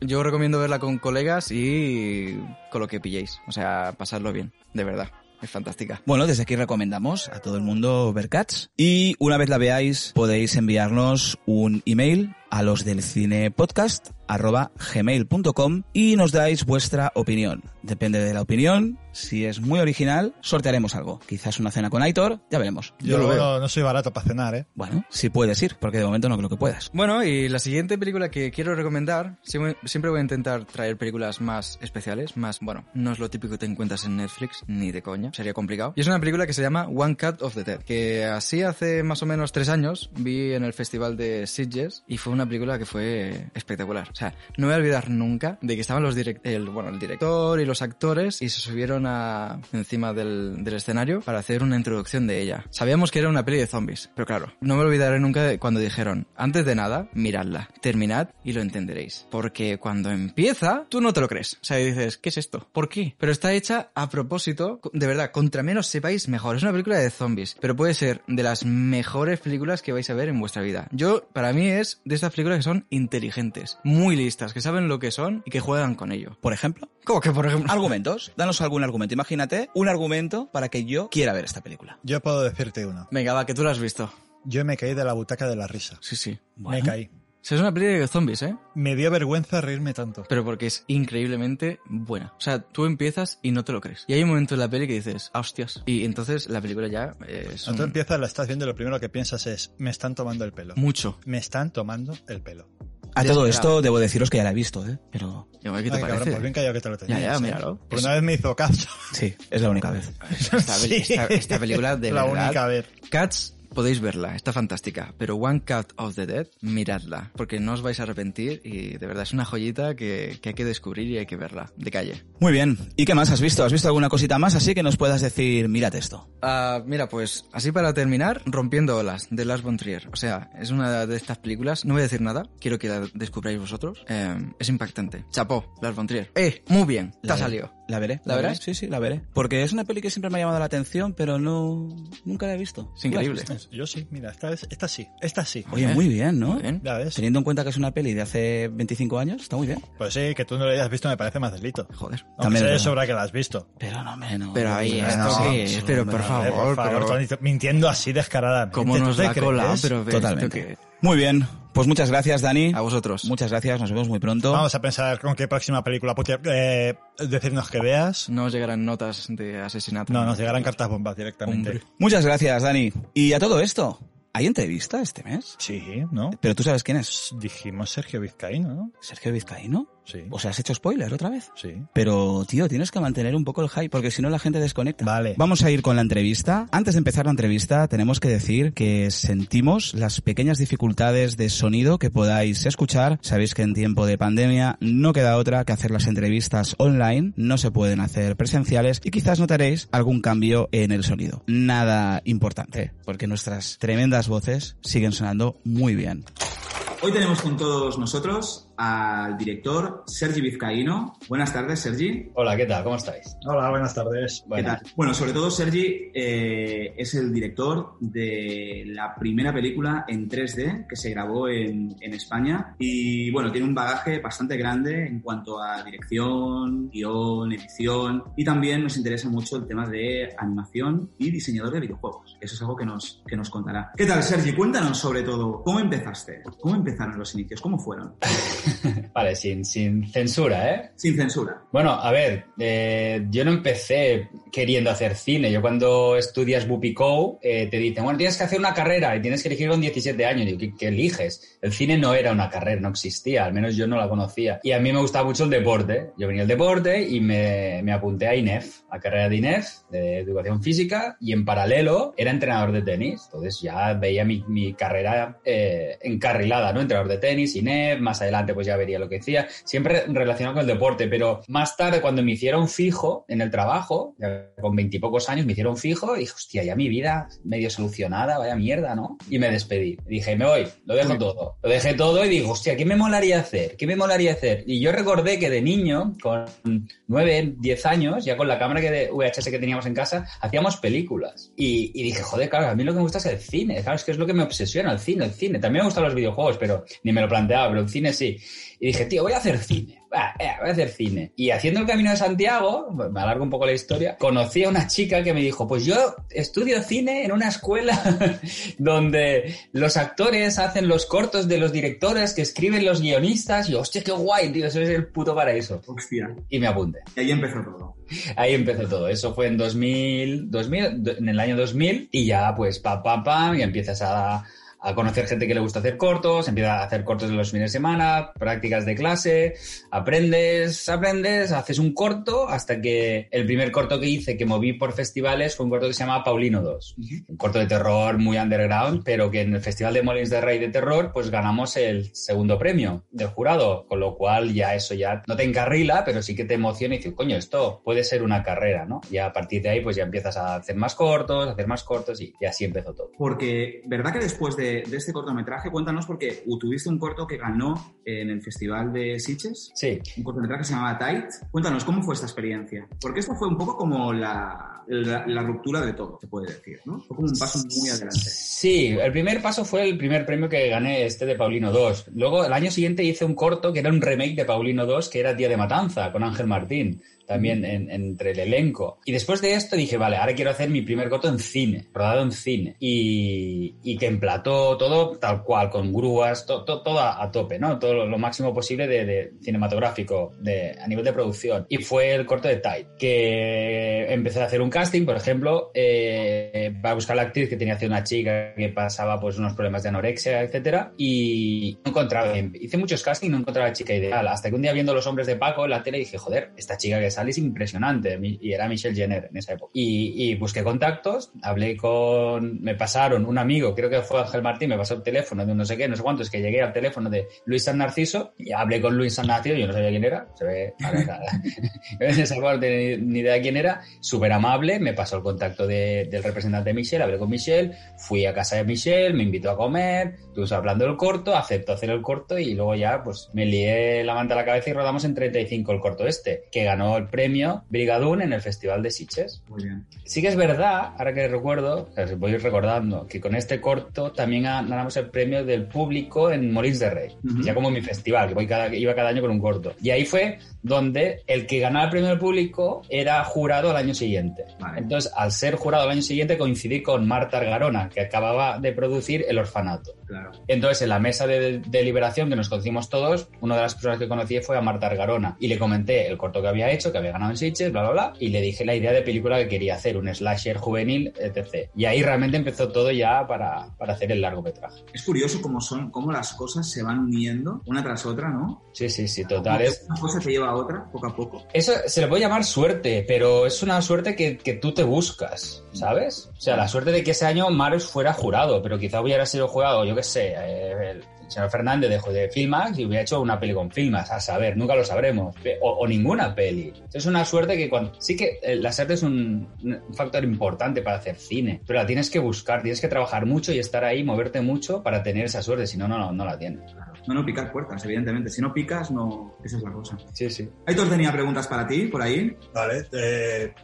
Yo recomiendo verla con colegas y con lo que pilléis. O sea, pasarlo bien, de verdad. Es fantástica. Bueno, desde aquí recomendamos a todo el mundo ver Cats. Y una vez la veáis, podéis enviarnos un email a los del cine podcast arroba gmail.com y nos dais vuestra opinión. Depende de la opinión, si es muy original, sortearemos algo. Quizás una cena con Aitor, ya veremos. Yo, lo veo. no, no soy barato para cenar, ¿eh? Bueno, si puedes ir, porque de momento no creo que puedas. Bueno, y la siguiente película que quiero recomendar, siempre siempre voy a intentar traer películas más especiales, más, bueno, no es lo típico que te encuentras en Netflix, ni de coña, sería complicado. Y es una película que se llama One Cut of the Dead, que así hace más o menos tres años vi en el festival de Sitges y fue una película que fue espectacular. O sea, no me voy a olvidar nunca de que estaban los direct el, bueno, el director y los actores y se subieron a, encima del, del escenario para hacer una introducción de ella. Sabíamos que era una peli de zombies, pero claro, no me olvidaré nunca de cuando dijeron, antes de nada, miradla, terminad y lo entenderéis. Porque cuando empieza, tú no te lo crees. O sea, dices, ¿qué es esto? ¿Por qué? Pero está hecha a propósito, de verdad, contra menos sepáis mejor. Es una película de zombies, pero puede ser de las mejores películas que vais a ver en vuestra vida. Yo, para mí es de estas películas que son inteligentes, muy listas, que saben lo que son y que juegan con ello. Por ejemplo, ¿Cómo que, por ejemplo? argumentos. Danos algún argumento. Imagínate un argumento para que yo quiera ver esta película. Yo puedo decirte uno. Venga, va, que tú lo has visto. Yo me caí de la butaca de la risa. Sí, sí. Bueno. Me caí. O sea, es una película de zombies, ¿eh? Me dio vergüenza reírme tanto. Pero porque es increíblemente buena. O sea, tú empiezas y no te lo crees. Y hay un momento en la peli que dices, "Ah, hostias. Y entonces la película ya es Cuando tú empiezas, la estás viendo y lo primero que piensas es, me están tomando el pelo. mucho. Me están tomando el pelo. A todo esto debo deciros que ya la he visto, ¿eh? Pero Y, oye, ¿Qué te Ay, cabrón, parece? pues bien callado que te lo tenías. Ya, ya, ¿eh? míralo. Por una vez me hizo caso. sí, es la única vez. Esta, Sí. esta- esta película de La verdad. única vez. Cats podéis verla, está fantástica. Pero One Cut of the Dead, miradla, porque no os vais a arrepentir y de verdad es una joyita que, que hay que descubrir y hay que verla, de calle. Muy bien. ¿Y qué más has visto? ¿Has visto alguna cosita más así que nos puedas decir, mírate esto? Ah, mira, pues así para terminar, Rompiendo olas, de Lars von Trier. O sea, es una de estas películas, no voy a decir nada, quiero que la descubráis vosotros. Eh, es impactante. Chapó, Lars von Trier. ¡Eh! Muy bien, te ha salido. ¿La veré? ¿La verás? Sí, sí, la veré. Porque es una peli que siempre me ha llamado la atención, pero no... Nunca la he visto. Es increíble. ¿Tú la? Yo sí, mira, esta, vez- esta sí, esta sí. Oye, muy bien, ¿no? Muy bien. Teniendo en cuenta que es una peli de hace 25 años, está muy bien. Pues sí, que tú no lo hayas visto me parece más delito. Joder. Aunque También sé es sobra que la has visto. Pero no menos. Pero ahí, no, esto no, es, no, pero por favor. Por favor, pero- mintiendo así descaradamente. Cómo ¿tú nos la cola, pero ¿esto Totalmente. qué? Muy bien. Pues muchas gracias, Dani. A vosotros. Muchas gracias, nos vemos muy pronto. Vamos a pensar con qué próxima película puti- eh, decirnos que veas. No os llegarán notas de asesinato. No, nos llegarán cartas bombas directamente. Hombre. Muchas gracias, Dani. Y a todo esto, ¿hay entrevista este mes? Sí, ¿no? Pero tú sabes quién es. Dijimos Sergio Vizcaíno, ¿no? Sergio Vizcaíno. Sí. O sea, has hecho spoiler otra vez. Sí. Pero, tío, tienes que mantener un poco el hype, porque si no la gente desconecta. Vale. Vamos a ir con la entrevista. Antes de empezar la entrevista, tenemos que decir que sentimos las pequeñas dificultades de sonido que podáis escuchar. Sabéis que en tiempo de pandemia no queda otra que hacer las entrevistas online, no se pueden hacer presenciales y quizás notaréis algún cambio en el sonido. Nada importante, porque nuestras tremendas voces siguen sonando muy bien. Hoy tenemos con todos nosotros al director Sergi Vizcaíno. Buenas tardes, Sergi. Hola, ¿qué tal? ¿Cómo estáis? Hola, buenas tardes. ¿Qué Bueno, tal? Bueno, sobre todo Sergi eh, es el director de la primera película en 3D que se grabó en, en España y bueno, tiene un bagaje bastante grande en cuanto a dirección, guion, edición y también nos interesa mucho el tema de animación y diseñador de videojuegos. Eso es algo que nos, que nos contará. ¿Qué tal, Sergi? Cuéntanos sobre todo, ¿cómo empezaste? ¿Cómo empezaron los inicios? ¿Cómo fueron? Vale, sin, sin censura, ¿eh? Sin censura. Bueno, a ver, eh, yo no empecé queriendo hacer cine. Yo cuando estudias Bupico eh, te dicen, bueno, tienes que hacer una carrera y tienes que elegir con 17 años. Y ¿qué, qué eliges? El cine no era una carrera, no existía, al menos yo no la conocía. Y a mí me gustaba mucho el deporte. Yo venía al deporte y me, me apunté a INEF, a carrera de INEF, de educación física, y en paralelo era entrenador de tenis. Entonces ya veía mi, mi carrera eh, encarrilada, ¿no? Entrenador de tenis, INEF, más adelante pues ya vería lo que decía, siempre relacionado con el deporte, pero más tarde cuando me hicieron fijo en el trabajo, ya con veintipocos años me hicieron fijo, dije, hostia, ya mi vida medio solucionada, vaya mierda, ¿no? Y me despedí. Dije, me voy, lo dejo todo. Lo dejé todo y digo, hostia, ¿qué me molaría hacer? ¿Qué me molaría hacer? Y yo recordé que de niño, con nueve, diez años, ya con la cámara que de VHS que teníamos en casa, hacíamos películas. Y, y dije, joder, claro, a mí lo que me gusta es el cine, claro, es que es lo que me obsesiona, el cine, el cine. También me gustan los videojuegos, pero ni me lo planteaba, pero el cine sí. Y dije, tío, voy a hacer cine. Va, eh, voy a hacer cine. Y haciendo el camino de Santiago, me alargo un poco la historia, conocí a una chica que me dijo, pues yo estudio cine en una escuela donde los actores hacen los cortos de los directores que escriben los guionistas. Y yo, hostia, qué guay, tío, eso es el puto paraíso. Hostia. Y me apunté. Y ahí empezó todo. Ahí empezó todo. Eso fue en 2000, 2000 do- en el año 2000 y ya pues pam, pam, pam, y empiezas a, a conocer gente que le gusta hacer cortos, empiezas a hacer cortos de los fines de semana, prácticas de clase, aprendes, aprendes, haces un corto hasta que el primer corto que hice que moví por festivales fue un corto que se llama Paulino 2. Un corto de terror muy underground, pero que en el Festival de Molins de Rey de Terror pues ganamos el segundo premio del jurado, con lo cual ya eso ya no te encarrila, pero sí que te emociona y dices, coño, esto puede ser una carrera, ¿no? Y a partir de ahí pues ya empiezas a hacer más cortos, a hacer más cortos y, y así empezó todo. Porque, ¿verdad que después de, de este cortometraje, cuéntanos, porque tuviste un corto que ganó en el Festival de Sitges, Sí, un cortometraje que se llamaba Tight. Cuéntanos, ¿cómo fue esta experiencia? Porque esto fue un poco como la, la, la ruptura de todo, se puede decir, ¿no? Fue como un paso muy adelante. Sí, el primer paso fue el primer premio que gané este de Paulino 2. Luego, el año siguiente hice un corto que era un remake de Paulino 2, que era Día de Matanza, con Ángel Martín, también en- entre el elenco. Y después de esto dije, vale, ahora quiero hacer mi primer corto en cine, rodado en cine. Y, y que emplató todo tal cual, con grúas, to- to- todo a, a tope, ¿no? Todo lo, lo máximo posible de, de cinematográfico, de, a nivel de producción. Y fue el corto de Tide, que empecé a hacer un casting, por ejemplo, eh, para buscar la actriz que tenía que hacer una chica que pasaba pues unos problemas de anorexia, etcétera, y no encontraba, hice muchos castings y no encontraba la chica ideal, hasta que un día viendo Los Hombres de Paco en la tele dije, joder, esta chica que sale es impresionante. Y era Michelle Jenner en esa época. Y, y busqué contactos, hablé con. Me pasaron un amigo, creo que fue Ángel Martín, me pasó el teléfono de un no sé qué, no sé cuántos, que llegué al teléfono de Luis San Narciso y hablé con Luis San Narciso, yo no sabía quién era, se ve. a ver, nada. en esa parte ni, ni idea quién era, súper amable, me pasó el contacto de- del representante de Michelle, hablé con Michelle, fui a casa de Michelle, me invitó a comer, estuvimos hablando del corto, aceptó hacer el corto y luego ya pues me lié la manta a la cabeza y rodamos en 35 el corto este, que ganó el premio Brigadún en el Festival de Sitges. Muy bien. Sí que es verdad, ahora que recuerdo, voy recordando, que con este corto también ga- ganamos el premio del público en Molins de Rey, Ujú. ya como mi festival, que voy cada, iba cada año con un corto. Y ahí fue donde el que ganaba el premio del público era jurado al año siguiente. Vale. Entonces, al ser jurado al año siguiente, coincidí con Marta Argarona, que acababa de producir El Orfanato. Claro. Entonces, en la mesa de deliberación que nos conocimos todos, una de las personas que conocí fue a Marta Argarona y le comenté el corto que había hecho, que había ganado en Sitges, bla, bla, bla, y le dije la idea de película que quería hacer, un slasher juvenil, etc. Y ahí realmente empezó todo ya para, para hacer el largometraje. Es curioso cómo son, cómo las cosas se van uniendo una tras otra, ¿no? Sí, sí, sí, total. Es, Una cosa te lleva a otra, poco a poco. Eso se le puede llamar suerte, pero es una suerte que, que tú te buscas, ¿sabes? O sea, la suerte de que ese año Maros fuera jurado, pero quizá hubiera sido jurado, yo qué sé, eh, el señor Fernández de, de Filmax y hubiera hecho una peli con Filmax, a saber, nunca lo sabremos, o, ninguna peli. Es una suerte que cuando... Sí que eh, la suerte es un, factor importante para hacer cine, pero la tienes que buscar, tienes que trabajar mucho y estar ahí, moverte mucho para tener esa suerte, si no, no, no, la tienes. No, no, picar puertas, evidentemente. Si no picas, no. Esa es la cosa. Sí, sí. Aitor tenía preguntas para ti, por ahí. Vale, eh,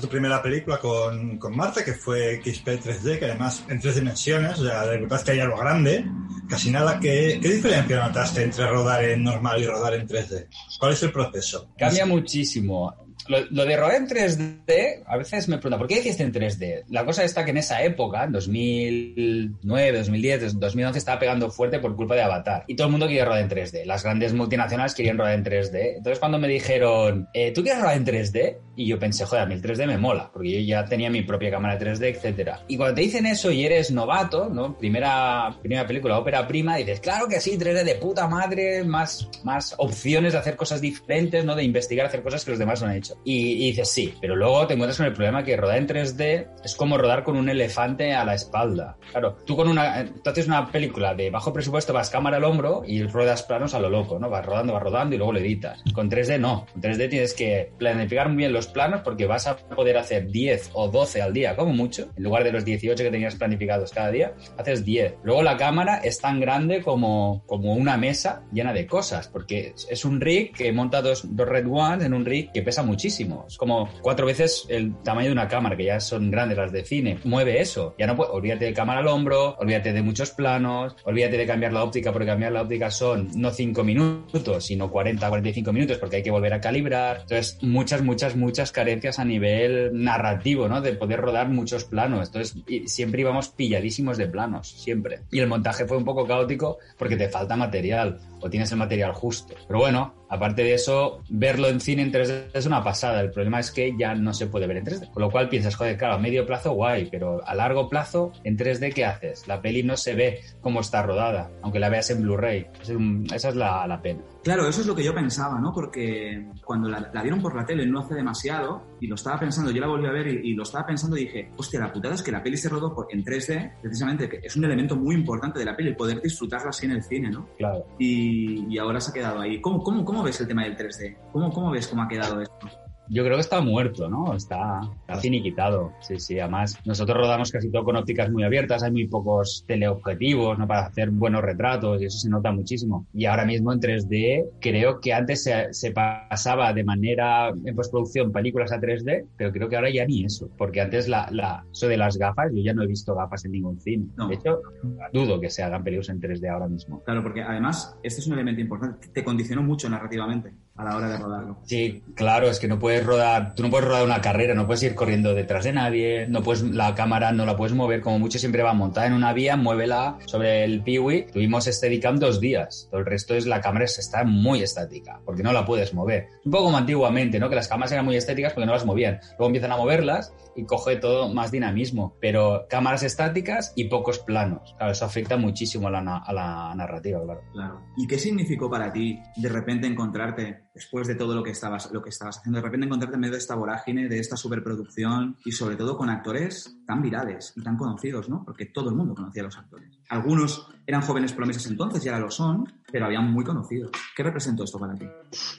tu primera película con, con Marta, que fue XP 3D, que además en tres dimensiones, o sea, de verdad que hay algo grande, casi nada. ¿Qué, ¿Qué diferencia notaste entre rodar en normal y rodar en 3D? ¿Cuál es el proceso? Cambia muchísimo. Lo, de rodar en 3D, a veces me preguntan, ¿por qué hiciste en 3D? La cosa está que en esa época, en 2009, 2010, 2011, estaba pegando fuerte por culpa de Avatar. Y todo el mundo quería rodar en 3D. Las grandes multinacionales querían rodar en 3D. Entonces cuando me dijeron, eh, ¿tú quieres rodar en 3D? Y yo pensé, joder, a mí el 3D me mola, porque yo ya tenía mi propia cámara 3D, etcétera. Y cuando te dicen eso y eres novato, ¿no? Primera, primera película, ópera prima, dices, claro que sí, 3D de puta madre, más, más opciones de hacer cosas diferentes, ¿no? De investigar, hacer cosas que los demás no han hecho. Y, y dices, sí, pero luego te encuentras con el problema que rodar en 3D es como rodar con un elefante a la espalda. Claro, tú con una, tú haces una película de bajo presupuesto, vas cámara al hombro y ruedas planos a lo loco, ¿no? Vas rodando, vas rodando y luego lo editas. Con 3D no. Con 3D tienes que planificar muy bien los planos porque vas a poder hacer 10 o 12 al día, como mucho. En lugar de los 18 que tenías planificados cada día, haces 10. Luego la cámara es tan grande como, como una mesa llena de cosas, porque es- un rig que monta dos, dos Red Ones en un rig que pesa muchísimo. Es como cuatro veces el tamaño de una cámara, que ya son grandes las de cine. Mueve eso. Ya no olvídate de cámara al hombro, olvídate de muchos planos, olvídate de cambiar la óptica, porque cambiar la óptica son no 5 minutos, sino 40, 45 minutos, porque hay que volver a calibrar. Entonces, muchas, muchas, muchas carencias a nivel narrativo, ¿no? De poder rodar muchos planos. Entonces, siempre íbamos pilladísimos de planos, siempre. Y el montaje fue un poco caótico porque te falta material o tienes el material justo. Pero bueno, aparte de eso, verlo en cine en 3D es una pasada. El problema es que ya no se puede ver en 3D. Con lo cual piensas, joder, claro, a medio plazo guay, pero a largo plazo, en 3D, ¿qué haces? La peli no se ve como está rodada, aunque la veas en Blu-ray. Es Esa es la, la pena. Claro, eso es lo que yo pensaba, ¿no? Porque cuando la, la dieron por la tele no hace demasiado y lo estaba pensando, yo la volví a ver y, y lo estaba pensando y dije, hostia, la putada es que la peli se rodó por- en 3D, precisamente, que es un elemento muy importante de la peli, el poder disfrutarla así en el cine, ¿no? Claro. Y, y ahora se ha quedado ahí. ¿Cómo, cómo, cómo ves el tema del 3D? ¿Cómo, cómo ves cómo ha quedado esto? Yo creo que está muerto, ¿no? Está, está finiquitado. Sí, sí. Además, nosotros rodamos casi todo con ópticas muy abiertas. Hay muy pocos teleobjetivos, ¿no? Para hacer buenos retratos y eso se nota muchísimo. Y ahora mismo en 3D, creo que antes se, se pasaba de manera en postproducción películas a 3D, pero creo que ahora ya ni eso. Porque antes la, la, eso de las gafas, yo ya no he visto gafas en ningún cine. No. De hecho, dudo que se hagan películas en 3D ahora mismo. Claro, porque además este es un elemento importante, te condicionó mucho narrativamente a la hora de rodarlo. Sí, claro, es que no puedes rodar, tú no puedes rodar una carrera, no puedes ir corriendo detrás de nadie, no puedes, la cámara no la puedes mover, como mucho siempre va montada en una vía, muévela sobre el Piwi. Tuvimos Steadicam dos días, todo el resto es la cámara está muy estática, porque no la puedes mover. Un poco como antiguamente, ¿no? Que las cámaras eran muy estéticas porque no las movían. Luego empiezan a moverlas y coge todo más dinamismo, pero cámaras estáticas y pocos planos. Claro, eso afecta muchísimo a la, a la narrativa, claro. Claro. ¿Y qué significó para ti de repente encontrarte después de todo lo que estabas, lo que estabas haciendo, de repente encontrarte en medio de esta vorágine, de esta superproducción y sobre todo con actores tan virales y tan conocidos, ¿no? Porque todo el mundo conocía a los actores. Algunos eran jóvenes promesas entonces y ahora lo son, pero habían muy conocidos. ¿Qué representó esto para ti?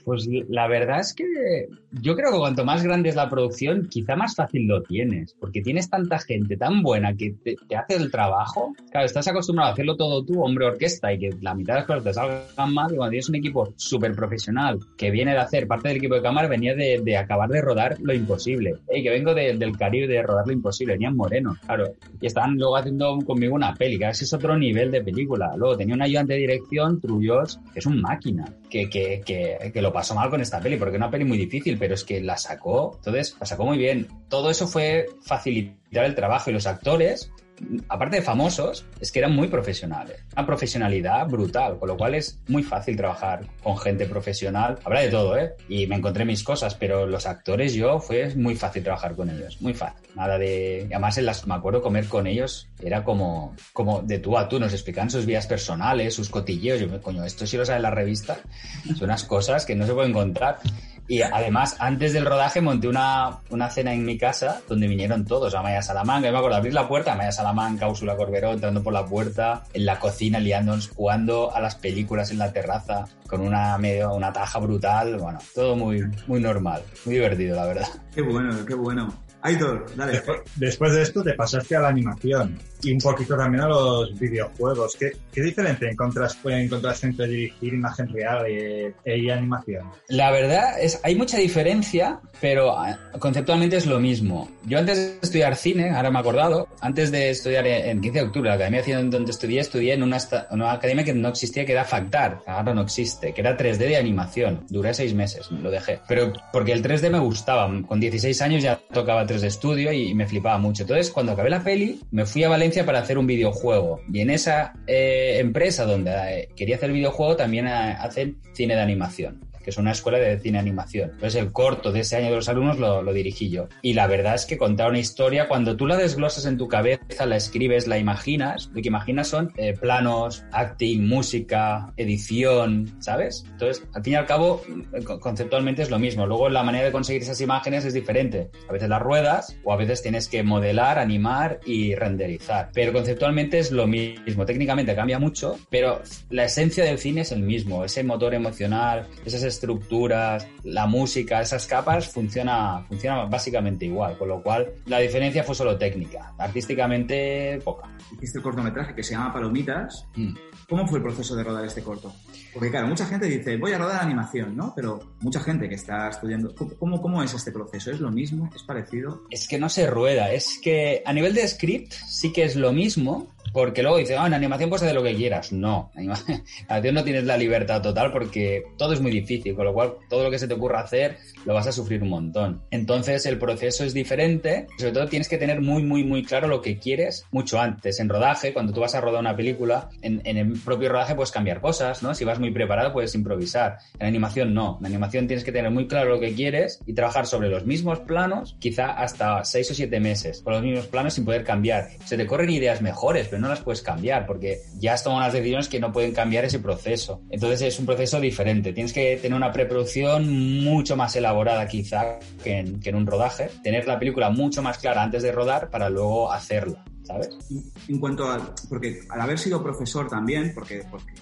Pues la verdad es que yo creo que cuanto más grande es la producción, quizá más fácil lo tienes, porque tienes tanta gente tan buena que te, hace el trabajo. Claro, estás acostumbrado a hacerlo todo tú, hombre orquesta, y que la mitad de las cosas te salgan mal, y cuando tienes un equipo súper profesional que viene de hacer parte del equipo de cámara, venía de, acabar de rodar lo imposible. y que vengo del Caribe de rodar lo imposible, venían Moreno, claro. Y estaban luego haciendo conmigo una peli, que ese es otro nivel de película. Luego tenía un ayudante de dirección, Trullos, que es un máquina, que, que, que, que lo pasó mal con esta peli, porque es una peli muy difícil, pero es que la sacó, entonces la sacó muy bien. Todo eso fue facilitar el trabajo y los actores aparte de famosos, es que eran muy profesionales. Una profesionalidad brutal, con lo cual es muy fácil trabajar con gente profesional. Habrá de todo, ¿eh? Y me encontré mis cosas, pero los actores yo fue muy fácil trabajar con ellos, muy fácil. Nada de... Además, en las, me acuerdo comer con ellos, era como, como de tú a tú, nos explicaban sus vidas personales, sus cotilleos. Yo, coño, esto sí lo sabe la revista. Son unas cosas que no se pueden encontrar. Y además, antes del rodaje monté una, una cena en mi casa donde vinieron todos, Amaya Salamanca, yo me acuerdo abrir la puerta, Amaya Salamanca, Úrsula Corberó entrando por la puerta, en la cocina liándonos, jugando a las películas en la terraza, con una medio, una taja brutal, bueno, todo muy, muy normal, muy divertido, la verdad. Qué bueno, qué bueno. Aitor, dale. Después, de esto te pasaste a la animación y un poquito también a los videojuegos. ¿Qué, qué diferencia encontras, encontraste entre dirigir imagen real y, animación? La verdad es, hay mucha diferencia, pero ah, conceptualmente es lo mismo. Yo antes de estudiar cine, ahora me he acordado, antes de estudiar en 15 de octubre, la academia donde estudié, estudié en una, una academia que no existía, que era Factar, ahora no existe, que era 3D de animación. Duré seis meses, lo dejé. Pero porque el 3D me gustaba. Con 16 años ya tocaba 3D de estudio y me flipaba mucho. Entonces, cuando acabé la peli, me fui a Valencia para hacer un videojuego. Y en esa eh, empresa donde eh, quería hacer videojuego también eh, hacen cine de animación que es una escuela de cine animación. Entonces el corto de ese año de los alumnos lo, lo, dirigí yo. Y la verdad es que contar una historia, cuando tú la desglosas en tu cabeza, la escribes, la imaginas, lo que imaginas son eh, planos, acting, música, edición, ¿sabes? Entonces, al fin y al cabo, conceptualmente es lo mismo. Luego la manera de conseguir esas imágenes es diferente. A veces las ruedas o a veces tienes que modelar, animar y renderizar. Pero conceptualmente es lo mismo. Técnicamente cambia mucho, pero la esencia del cine es el mismo. Ese motor emocional, esas estructuras, la música, esas capas, funciona, funciona básicamente igual, con lo cual la diferencia fue solo técnica, artísticamente poca. Hiciste el cortometraje que se llama Palomitas. Mm. ¿Cómo fue el proceso de rodar este corto? Porque claro, mucha gente dice, voy a rodar animación, ¿no? Pero mucha gente que está estudiando, ¿cómo, ¿cómo es este proceso? ¿Es lo mismo? ¿Es parecido? Es que no se rueda, es que a nivel de script sí que es lo mismo, porque luego dice, ah, en animación puedes hacer lo que quieras. No, en animación no tienes la libertad total porque todo es muy difícil, con lo cual todo lo que se te ocurra hacer lo vas a sufrir un montón. Entonces el proceso es diferente, sobre todo tienes que tener muy, muy, muy claro lo que quieres mucho antes. En rodaje, cuando tú vas a rodar una película, en, el propio rodaje puedes cambiar cosas, ¿no? Si vas muy preparado puedes improvisar. En animación no, en animación tienes que tener muy claro lo que quieres y trabajar sobre los mismos planos, quizá hasta seis o siete meses, con los mismos planos sin poder cambiar. Se te corren ideas mejores, pero no las puedes cambiar porque ya has tomado unas decisiones que no pueden cambiar ese proceso. Entonces es un proceso diferente. Tienes que tener una preproducción mucho más elaborada quizá que en, que en un rodaje. Tener la película mucho más clara antes de rodar para luego hacerla. ¿sabes? En cuanto a, porque al haber sido profesor también, porque, porque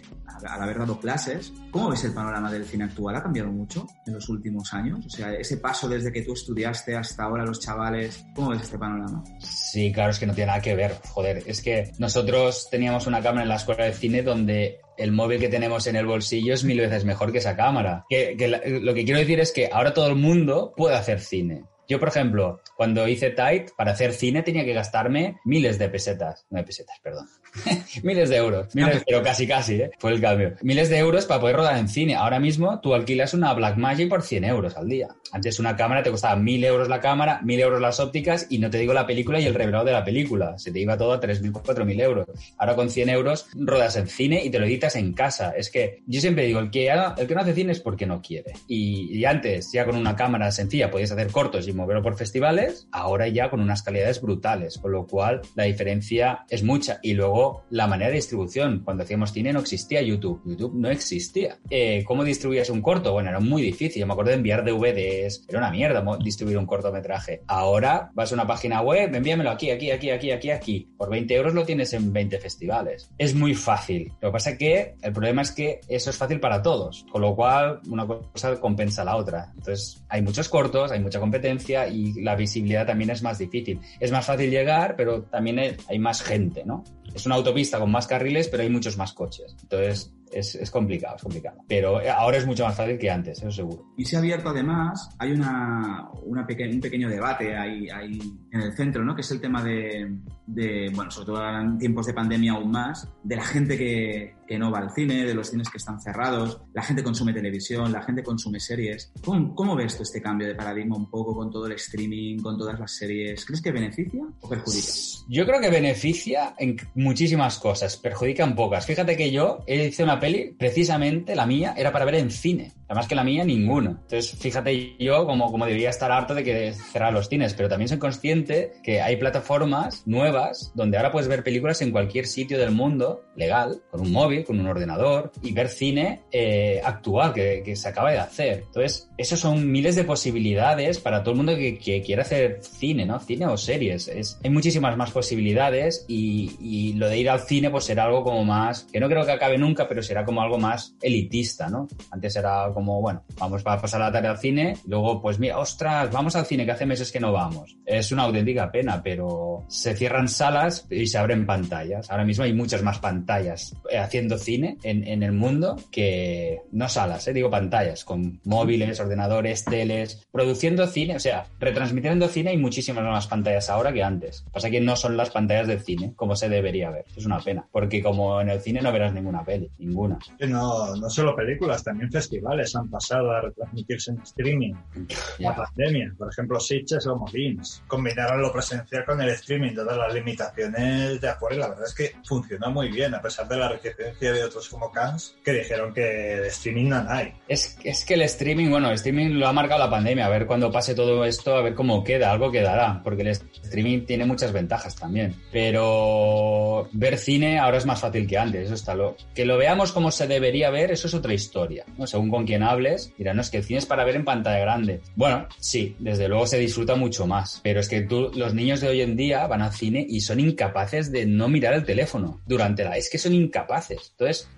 al haber dado clases, ¿cómo ves el panorama del cine actual? ¿Ha cambiado mucho en los últimos años? O sea, ese paso desde que tú estudiaste hasta ahora los chavales, ¿cómo ves este panorama? Sí, claro, es que no tiene nada que ver, joder, es que nosotros teníamos una cámara en la escuela de cine donde el móvil que tenemos en el bolsillo es mil veces mejor que esa cámara. Que, lo que quiero decir es que ahora todo el mundo puede hacer cine. Yo, por ejemplo, cuando hice Tight, para hacer cine tenía que gastarme miles de pesetas. No de pesetas, perdón. miles de euros. pero casi, casi, ¿eh? Fue el cambio. Miles de euros para poder rodar en cine. Ahora mismo tú alquilas una Blackmagic por 100 euros al día. Antes una cámara te costaba mil euros la cámara, mil euros las ópticas y no te digo la película y el revelado de la película. Se te iba todo a 3.000, 4.000 euros. Ahora con 100 euros rodas en cine y te lo editas en casa. Es que yo siempre digo, el que, el que no hace cine es porque no quiere. Y, y antes, ya con una cámara sencilla, podías hacer cortos y moverlo por festivales, ahora ya con unas calidades brutales, con lo cual la diferencia es mucha. Y luego la manera de distribución. Cuando hacíamos cine no existía YouTube. YouTube no existía. Eh, ¿Cómo distribuías un corto? Bueno, era muy difícil. Yo me acuerdo de enviar DVDs. Era una mierda distribuir un cortometraje. Ahora vas a una página web, envíamelo aquí, aquí, aquí, aquí, aquí, aquí. Por 20 euros lo tienes en 20 festivales. Es muy fácil. Lo que pasa es que el problema es que eso es fácil para todos. Con lo cual, una cosa compensa la otra. Entonces, hay muchos cortos, hay mucha competencia y la visibilidad también es más difícil. Es más fácil llegar, pero también hay más gente, ¿no? Es una autopista con más carriles, pero hay muchos más coches. Entonces, es, es, complicado, complicado. Pero ahora es mucho más fácil que antes, eso seguro. Y se ha abierto además, hay una, una un pequeño debate ahí, ahí en el centro, ¿no? Que es el tema de, de, bueno, sobre todo en tiempos de pandemia aún más, de la gente que, no va al cine, de los cines que están cerrados, la gente consume televisión, la gente consume series. ¿Cómo, cómo ves tú este cambio de paradigma un poco con todo el streaming, con todas las series? ¿Crees que beneficia o perjudica? Yo creo que beneficia en muchísimas cosas, perjudica en pocas. Fíjate que yo hice una peli, precisamente la mía, era para ver en cine. Además que la mía, ninguno. Entonces, fíjate yo como, como debería estar harto de que cerrar los cines, pero también soy consciente que hay plataformas nuevas donde ahora puedes ver películas en cualquier sitio del mundo, legal, con un móvil, con un ordenador, y ver cine eh, actual que, que, se acaba de hacer. Entonces, esos son miles de posibilidades para todo el mundo que, que quiera hacer cine, ¿no? Cine o series. Es, hay muchísimas más posibilidades y, y lo de ir al cine pues será algo como más, que no creo que acabe nunca, pero será como algo más elitista, ¿no? Antes era como, bueno, vamos a pasar la tarde al cine, y luego pues mira, ostras, vamos al cine, que hace meses que no vamos. Es una auténtica pena, pero se cierran salas y se abren pantallas. Ahora mismo hay muchas más pantallas eh, haciendo cine en, en el mundo que no salas, eh, digo pantallas, con móviles, ordenadores, teles, produciendo cine, o sea, retransmitiendo cine hay muchísimas más pantallas ahora que antes. Pasa que no son las pantallas del cine como se debería ver. Es una pena, porque como en el cine no verás ninguna peli, ninguna. No, no solo películas, también festivales han pasado a retransmitirse en streaming. La pandemia, por ejemplo, Sitges o Molins. Combinaron lo presencial con el streaming, todas las limitaciones de afuera, y la verdad es que funcionó muy bien, a pesar de de otros como Cannes, que dijeron que de streaming no hay. Es, es que el streaming, bueno, el streaming lo ha marcado la pandemia, a ver cuando pase todo esto, a ver cómo queda, algo quedará, porque el streaming tiene muchas ventajas también. Pero ver cine ahora es más fácil que antes, eso está lo. Que lo veamos como se debería ver, eso es otra historia. ¿no? Según con quien hables, dirán, no, es que el cine es para ver en pantalla grande. Bueno, sí, desde luego se disfruta mucho más. Pero es que tú, los niños de hoy en día van al cine y son incapaces de no mirar el teléfono durante la. Es que son incapaces. Entonces,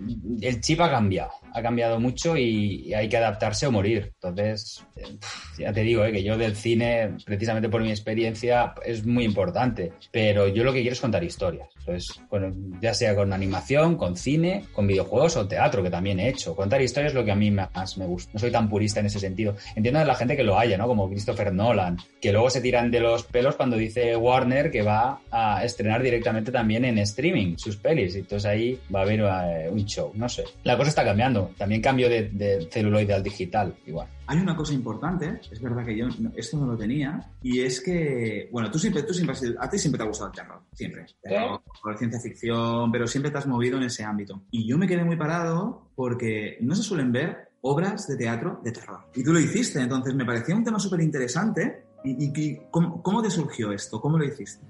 el chip ha cambiado. Ha cambiado mucho y, hay que adaptarse o morir. Entonces, eh, ya te digo, eh, que yo del cine, precisamente por mi experiencia, es muy importante. Pero yo lo que quiero es contar historias. Entonces, bueno, ya sea con animación, con cine, con videojuegos o teatro, que también he hecho. Contar historias es lo que a mí más me gusta. No soy tan purista en ese sentido. Entiendo de la gente que lo haya, ¿no? Como Christopher Nolan, que luego se tiran de los pelos cuando dice Warner que va a estrenar directamente también en streaming sus pelis. Entonces ahí va a haber eh, un show, no sé. La cosa está cambiando. También cambio de, de celuloide al digital, igual. Hay una cosa importante, es verdad que yo esto no lo tenía, y es que, bueno, tú siempre, tú siempre a ti siempre te ha gustado el terror, siempre. Terror, ciencia ficción, pero siempre te has movido en ese ámbito. Y yo me quedé muy parado porque no se suelen ver obras de teatro de terror. Y tú lo hiciste, entonces me parecía un tema súper interesante ¿Y, y cómo, cómo, te surgió esto? ¿Cómo lo hiciste?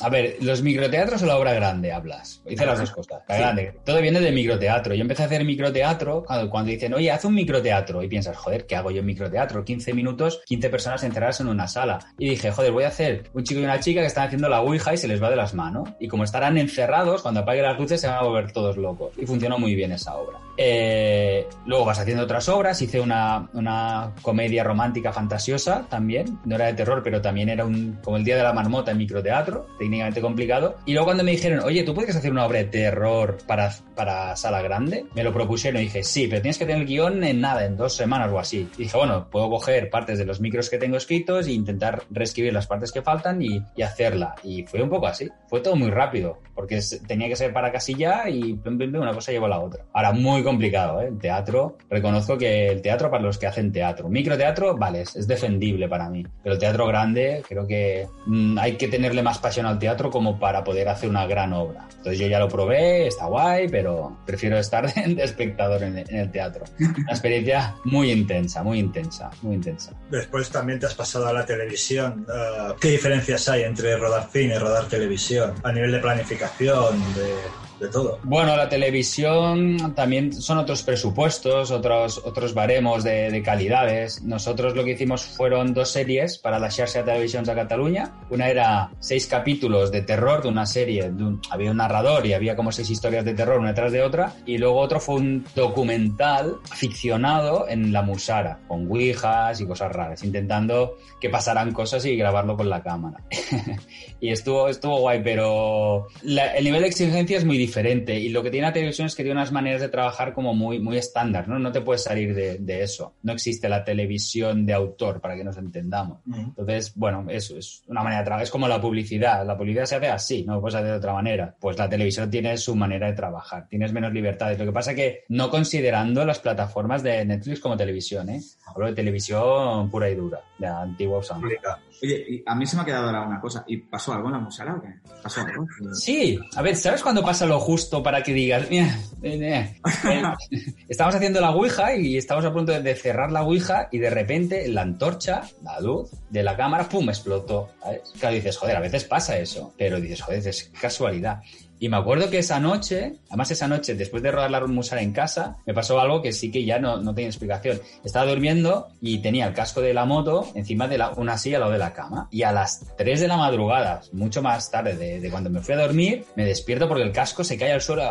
A ver, ¿los microteatros o la obra grande hablas? Hice las dos cosas. La grande. Todo viene de microteatro. Yo empecé a hacer microteatro cuando, cuando, dicen, oye, haz un microteatro. Y piensas, joder, ¿qué hago yo en microteatro? 15 minutos, 15 personas encerradas en una sala. Y dije, joder, voy a hacer un chico y una chica que están haciendo la Ouija y se les va de las manos. Y como estarán encerrados, cuando apague las luces se van a volver todos locos. Y funcionó muy bien esa obra. Eh, luego vas haciendo otras obras. Hice una, una comedia romántica fantasiosa también. No era de terror, pero también era un, como el Día de la Marmota en microteatro, técnicamente complicado. Y luego cuando me dijeron, oye, ¿tú puedes hacer una obra de terror para, para sala grande? Me lo propusieron y dije, sí, pero tienes que tener el guion en nada, en dos semanas o así. Y dije, bueno, puedo coger partes de los micros que tengo escritos e intentar reescribir las partes que faltan y, y hacerla. Y fue un poco así. Fue todo muy rápido, porque tenía que ser para casi ya y una cosa llevó a la otra. Ahora, muy complicado, ¿eh? El teatro, reconozco que el teatro para los que hacen teatro. Microteatro, vale, es, defendible para mí. Pero el teatro grande, creo que mm, hay que tenerle más pasión al teatro como para poder hacer una gran obra. Entonces yo ya lo probé, está guay, pero prefiero estar de, espectador en, en el teatro. Una experiencia muy intensa, muy intensa, muy intensa. Después también te has pasado a la televisión. Uh, ¿Qué diferencias hay entre rodar cine y rodar televisión? A nivel de planificación, de de todo. Bueno, la televisión también son otros presupuestos, otros, otros baremos de, de calidades. Nosotros lo que hicimos fueron dos series para la Xarxa Televisión de Cataluña. Una era seis capítulos de terror de una serie, había un narrador y había como seis historias de terror una detrás de otra. Y luego otro fue un documental ficcionado en la Musara, con ouijas y cosas raras, intentando que pasaran cosas y grabarlo con la cámara. y estuvo, estuvo guay, pero el nivel de exigencia es muy diferente y lo que tiene la televisión es que tiene unas maneras de trabajar como muy, muy estándar, ¿no? No te puedes salir de, de eso. No existe la televisión de autor, para que nos entendamos. Uh -huh. Entonces, bueno, eso es una manera de trabajar. Es como la publicidad. La publicidad se hace así, no puedes hacer de otra manera. Pues la televisión tiene su manera de trabajar. Tienes menos libertades. Lo que pasa es que no considerando las plataformas de Netflix como televisión, ¿eh? Hablo de televisión pura y dura, de antigua usanza. Oye, a mí se me ha quedado ahora una cosa. ¿Y pasó algo en la musala o qué? ¿Pasó algo? Sí, a ver, ¿sabes cuando pasa lo justo para que digas, mira, eh, eh, estamos haciendo la Ouija y estamos a punto de cerrar la Ouija y de repente la antorcha, la luz de la cámara, pum, explotó. ¿sabes? Claro, dices, joder, a veces pasa eso, pero dices, joder, es casualidad. Y me acuerdo que esa noche, además esa noche, después de rodar la musara en casa, me pasó algo que sí que ya no, no tenía explicación. Estaba durmiendo y tenía el casco de la moto encima de la, una silla al lado de la cama. Y a las 3 de la madrugada, mucho más tarde de, de cuando me fui a dormir, me despierto porque el casco se cae al suelo.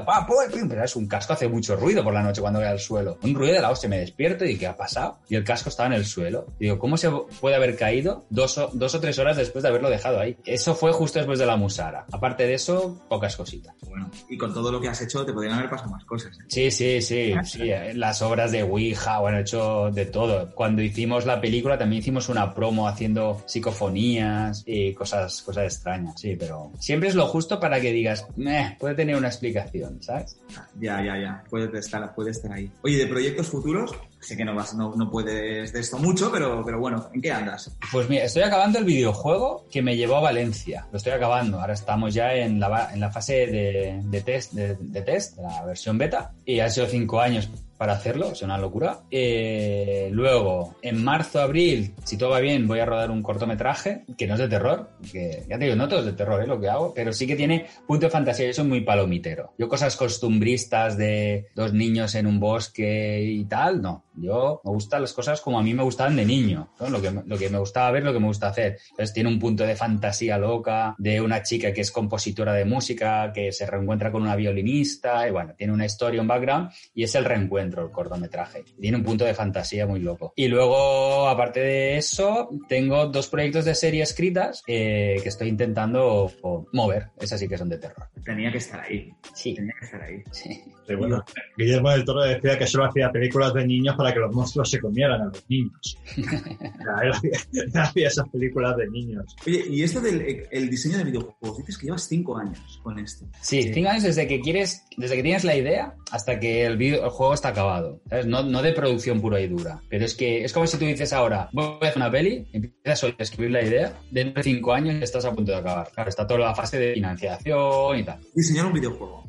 Pero es un casco, hace mucho ruido por la noche cuando cae al suelo. Un ruido de la hostia, me despierto y ¿qué ha pasado? Y el casco estaba en el suelo. Digo, ¿cómo se puede haber caído dos o, dos o tres horas después de haberlo dejado ahí? Eso fue justo después de la musara. Aparte de eso, pocas cositas. Bueno, y con todo lo que has hecho te podrían haber pasado más cosas. ¿eh? Sí, sí, sí, sí. Las obras de Ouija, bueno, he hecho de todo. Cuando hicimos la película también hicimos una promo haciendo psicofonías y cosas, cosas extrañas, sí, pero siempre es lo justo para que digas, meh, puede tener una explicación, ¿sabes? Ya, ya, ya. Puede estar, puede estar ahí. Oye, de proyectos futuros, sé que no vas, no, puedes de esto mucho, pero, pero bueno, ¿en qué andas? Pues mira, estoy acabando el videojuego que me llevó a Valencia. Lo estoy acabando. Ahora estamos ya en la, fase de, de test, de, de, test, de la versión beta. Y ha sido cinco años para hacerlo, es una locura. Eh, luego, en marzo, abril, si todo va bien, voy a rodar un cortometraje que no es de terror, que ya te digo, no todo es de terror ¿eh? lo que hago, pero sí que tiene punto de fantasía y eso es muy palomitero. Yo cosas costumbristas de dos niños en un bosque y tal, no. Yo me gustan las cosas como a mí me gustaban de niño, lo, que, lo que me gustaba ver, lo que me gusta hacer. Entonces tiene un punto de fantasía loca, de una chica que es compositora de música, que se reencuentra con una violinista, y bueno, tiene una historia, un background, y es el reencuentro el cortometraje. Tiene un punto de fantasía muy loco. Y luego, aparte de eso, tengo dos proyectos de serie escritas eh, que estoy intentando mover. Esas sí que son de terror. Tenía que estar ahí. Sí. Tenía que estar ahí. Sí. Sí, bueno, Guillermo del Toro decía que solo hacía películas de niños para que los monstruos se comieran a los niños. hacía esas películas de niños. Oye, y esto del el diseño de videojuegos, dices que llevas cinco años con esto. Sí, sí, cinco años desde que quieres, desde que tienes la idea hasta que el, video, el juego está acabado. ¿sabes? No, no de producción pura y dura. Pero es que es como si tú dices ahora, voy a hacer una peli, empiezas a escribir la idea, dentro de cinco años estás a punto de acabar. Claro, está toda la fase de financiación y tal. Diseñar un videojuego.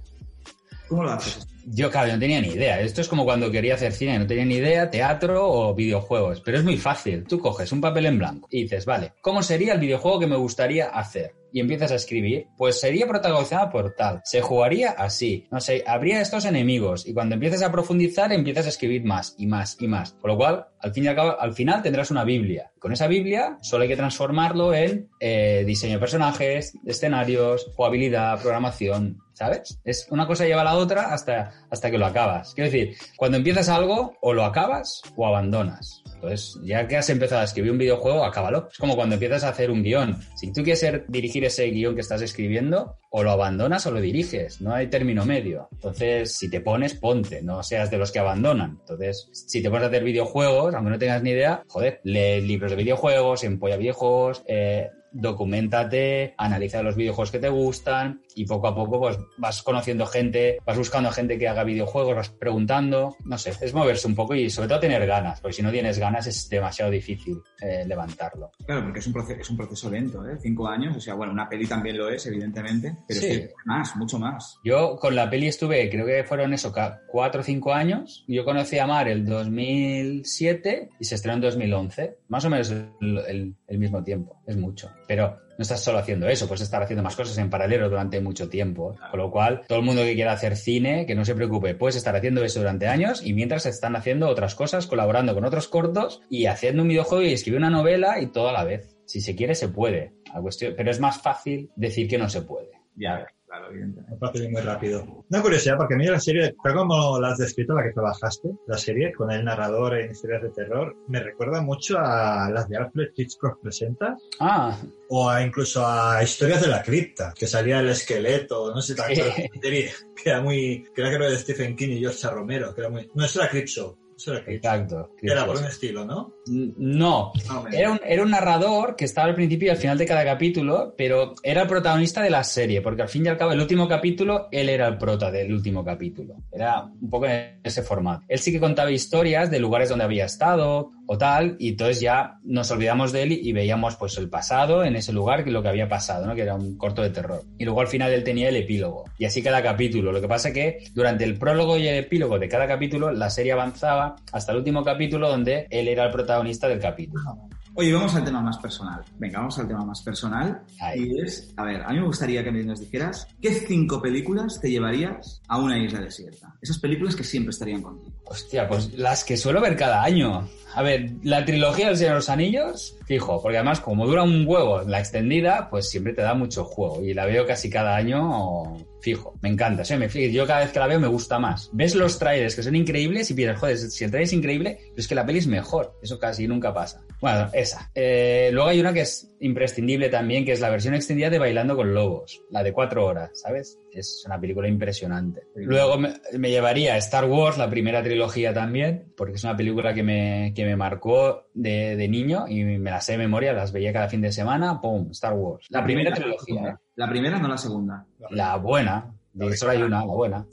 ¿Cómo lo haces? Yo, claro, no tenía ni idea. Esto es como cuando quería hacer cine, no tenía ni idea, teatro o videojuegos. Pero es muy fácil. Tú coges un papel en blanco y dices, vale, ¿cómo sería el videojuego que me gustaría hacer? Y empiezas a escribir, pues sería protagonizada por tal, se jugaría así, no sé, habría estos enemigos. Y cuando empiezas a profundizar, empiezas a escribir más y más y más. Con lo cual, al fin y al cabo, al final tendrás una Biblia. Con esa Biblia solo hay que transformarlo en eh, diseño de personajes, escenarios, jugabilidad, programación, ¿sabes? Es una cosa lleva a la otra hasta, hasta que lo acabas. Quiero decir, cuando empiezas algo, o lo acabas o abandonas. Entonces, ya que has empezado a escribir un videojuego, acábalo. Es como cuando empiezas a hacer un guion. Si tú quieres dirigir ese guion que estás escribiendo, o lo abandonas o lo diriges. No hay término medio. Entonces, si te pones, ponte. No seas de los que abandonan. Entonces, si te pones a hacer videojuegos, aunque no tengas ni idea, joder, lee libros de videojuegos, empolla videojuegos, eh, documentate, analiza los videojuegos que te gustan y poco a poco pues vas conociendo gente, vas buscando gente que haga videojuegos, vas preguntando, no sé, es moverse un poco y sobre todo tener ganas, porque si no tienes ganas es demasiado difícil eh, levantarlo. Claro, porque es un, proceso, es un proceso lento, ¿eh? Cinco años, o sea, bueno, una peli también lo es, evidentemente, pero Sí. es que más, mucho más. Yo con la peli estuve, creo que fueron eso, cuatro o cinco años. Yo conocí a Mar el 2007 y se estrenó en 2011. Más o menos el, el- el mismo tiempo. Es mucho. Pero no estás solo haciendo eso, puedes estar haciendo más cosas en paralelo durante mucho tiempo. Con lo cual, todo el mundo que quiera hacer cine, que no se preocupe, puedes estar haciendo eso durante años y mientras están haciendo otras cosas, colaborando con otros cortos y haciendo un videojuego y escribir una novela y todo a la vez. Si se quiere, se puede. La cuestión, pero es más fácil decir que no se puede. Ya, claro, evidentemente. Me parece muy rápido. Una curiosidad, porque a mí la serie, tal como la has descrito, la que trabajaste, la serie, con el narrador en historias de terror, me recuerda mucho a las de Alfred Hitchcock Presenta, Ah, o a incluso a Historias de la Cripta, que salía el esqueleto, no sé, tal que era muy, que era creo de Stephen King y George. Romero, que era muy, no, eso era Creepshow, eso era Creepshow. exacto. Era por un estilo, ¿no? No, era un, era un narrador que estaba al principio y al final de cada capítulo, pero era el protagonista de la serie, porque al fin y al cabo, el último capítulo, él era el prota del último capítulo. Era un poco en ese formato. Él sí que contaba historias de lugares donde había estado o tal, y entonces ya nos olvidamos de él y, y veíamos pues el pasado en ese lugar, que lo que había pasado, ¿no? Que era un corto de terror. Y luego al final él tenía el epílogo. Y así cada capítulo. Lo que pasa que durante el prólogo y el epílogo de cada capítulo, la serie avanzaba hasta el último capítulo donde él era el protagonista del capítulo. Oye, vamos al tema más personal. Venga, vamos al tema más personal. Ahí. Y es, a ver, a mí me gustaría que nos dijeras qué cinco películas te llevarías a una isla desierta. Esas películas que siempre estarían contigo. Hostia, pues las que suelo ver cada año. A ver, la trilogía del Señor de los Anillos, fijo, porque además como dura un huevo la extendida, pues siempre te da mucho juego y la veo casi cada año fijo. Me encanta, sí, me. Yo cada vez que la veo me gusta más. Ves los trailers que son increíbles y piensas, joder, si el trailer es increíble, pero es que la peli es mejor. Eso casi nunca pasa. Bueno, esa. Eh, luego hay una que es imprescindible también, que es la versión extendida de Bailando con Lobos, la de cuatro horas, ¿sabes? Es una película impresionante. Luego me, me llevaría a Star Wars, la primera trilogía también, porque es una película que me, que me marcó de, de niño y me la sé de memoria, las veía cada fin de semana, ¡pum! Star Wars. La primera trilogía, ¿eh? La primera, no la segunda. La buena, de solo hay una, la buena.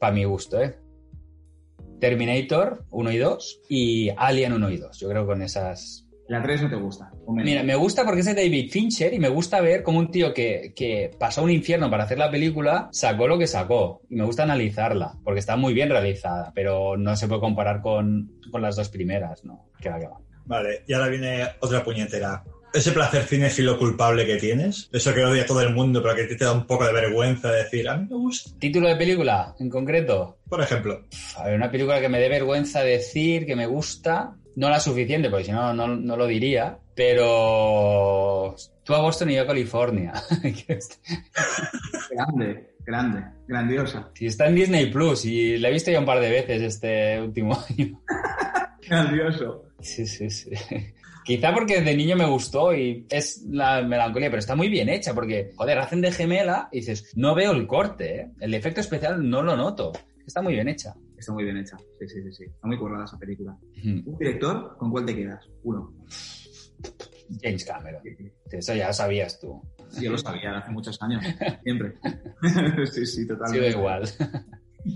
Para mi gusto, ¿eh? Terminator 1 y 2 y Alien 1 y 2. Yo creo que con esas La 3 no te gusta. Mira, me gusta porque es de David Fincher y me gusta ver cómo un tío que, que pasó un infierno para hacer la película sacó lo que sacó. Y me gusta analizarla porque está muy bien realizada, pero no se puede comparar con, con las dos primeras, ¿no? Que va, que va. Vale, y ahora viene otra puñetera. Ese placer cinéfilo culpable que tienes, eso que odia todo el mundo, pero que a ti te da un poco de vergüenza decir, a mí me gusta. ¿Título de película en concreto? Por ejemplo, A ver, una película que me dé vergüenza decir, que me gusta, no la suficiente, porque si no, no, no lo diría, pero tú a Boston y yo a California. Grande, grande, grandiosa. si está en Disney Plus y la he visto ya un par de veces este último año. Grandioso. Sí, sí, sí. Quizá porque de niño me gustó y es la melancolía, pero está muy bien hecha porque, joder, hacen de gemela y dices, no veo el corte, ¿eh? el efecto especial no lo noto. Está muy bien hecha. Está muy bien hecha. Sí, sí, sí, sí. Está muy currada esa película. ¿Un director? ¿Con cuál te quedas? Uno. James Cameron. Eso ya lo sabías tú. Sí, Yo lo sabía hace muchos años. Siempre. sí, sí, totalmente. sido igual.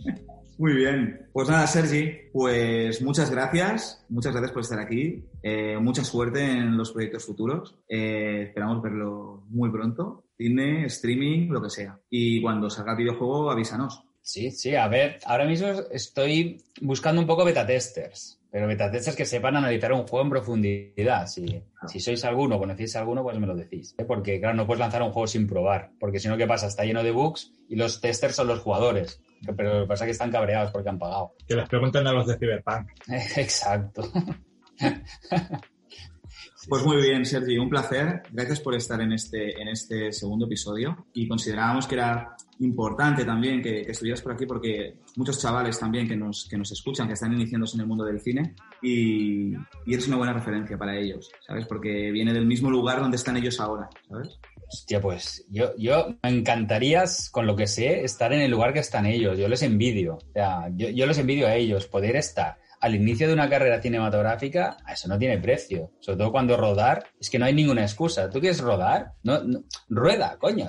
Muy bien. Pues nada, Sergi, pues muchas gracias. Muchas gracias por estar aquí. Eh, mucha suerte en los proyectos futuros. Eh, esperamos verlo muy pronto. Cine, streaming, lo que sea. Y cuando salga el videojuego, avísanos. Sí, sí, a ver, ahora mismo estoy buscando un poco beta testers, pero beta testers que sepan analizar un juego en profundidad. Si, si sois alguno conocéis alguno, pues me lo decís. ¿eh? Porque, claro, no puedes lanzar un juego sin probar, porque si no, ¿qué pasa? Está lleno de bugs y los testers son los jugadores. Pero lo que pasa es que están cabreados porque han pagado. que les pregunten a los de Cyberpunk. Exacto. Pues muy bien, Sergi, un placer. Gracias por estar en este, en este segundo episodio. Y considerábamos que era importante también que, estuvieras por aquí porque muchos chavales también que nos, que nos escuchan, que están iniciándose en el mundo del cine y, y eres una buena referencia para ellos, ¿sabes? Porque viene del mismo lugar donde están ellos ahora, ¿sabes? Hostia, pues yo, yo me encantaría, con lo que sé, estar en el lugar que están ellos. Yo les envidio. O sea, yo, yo les envidio a ellos, poder estar al inicio de una carrera cinematográfica, eso no tiene precio. Sobre todo cuando rodar, es que no hay ninguna excusa. ¿Tú quieres rodar? No, no- rueda, coño.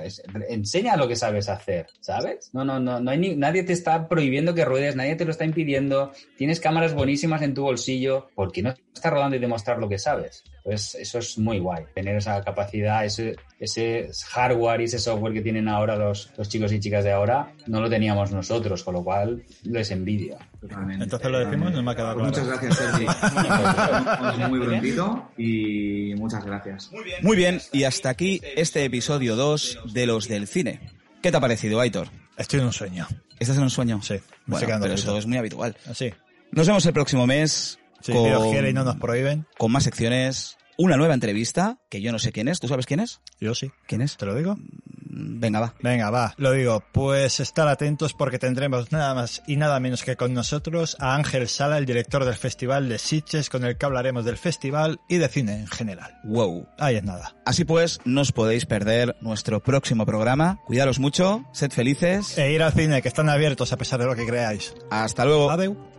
enseña lo que sabes hacer, ¿sabes? No, no, no, no hay nadie te está prohibiendo que ruedes, nadie te lo está impidiendo. Tienes cámaras buenísimas en tu bolsillo. ¿Por qué no estás rodando y demostrar lo que sabes? Pues eso es muy guay. Tener esa capacidad, ese, ese hardware y ese software que tienen ahora los, los chicos y chicas de ahora, no lo teníamos nosotros, con lo cual les envidio. Totalmente. Entonces lo decimos, no me ha quedado claro. Muchas gracias, Sergi. muy prontito y muchas gracias. Muy bien, y hasta aquí este episodio 2 de Los del Cine. ¿Qué te ha parecido, Aitor? Estoy en un sueño. ¿Estás en un sueño? Sí, me Bueno, estoy pero eso es muy habitual. Así. Nos vemos el próximo mes Con, Dios quiere y no nos prohíben, con más secciones, una nueva entrevista, que yo no sé quién es. ¿Tú sabes quién es? yo sí. ¿Quién es? ¿Te lo digo? Venga, va. Venga, va. Lo digo, pues estar atentos porque tendremos nada más y nada menos que con nosotros a Ángel Sala, el director del Festival de Sitges, con el que hablaremos del festival y de cine en general. Wow. Ahí es nada. Así pues, no os podéis perder nuestro próximo programa. Cuidaros mucho, sed felices. E ir al cine, que están abiertos a pesar de lo que creáis. Hasta luego. Adeu.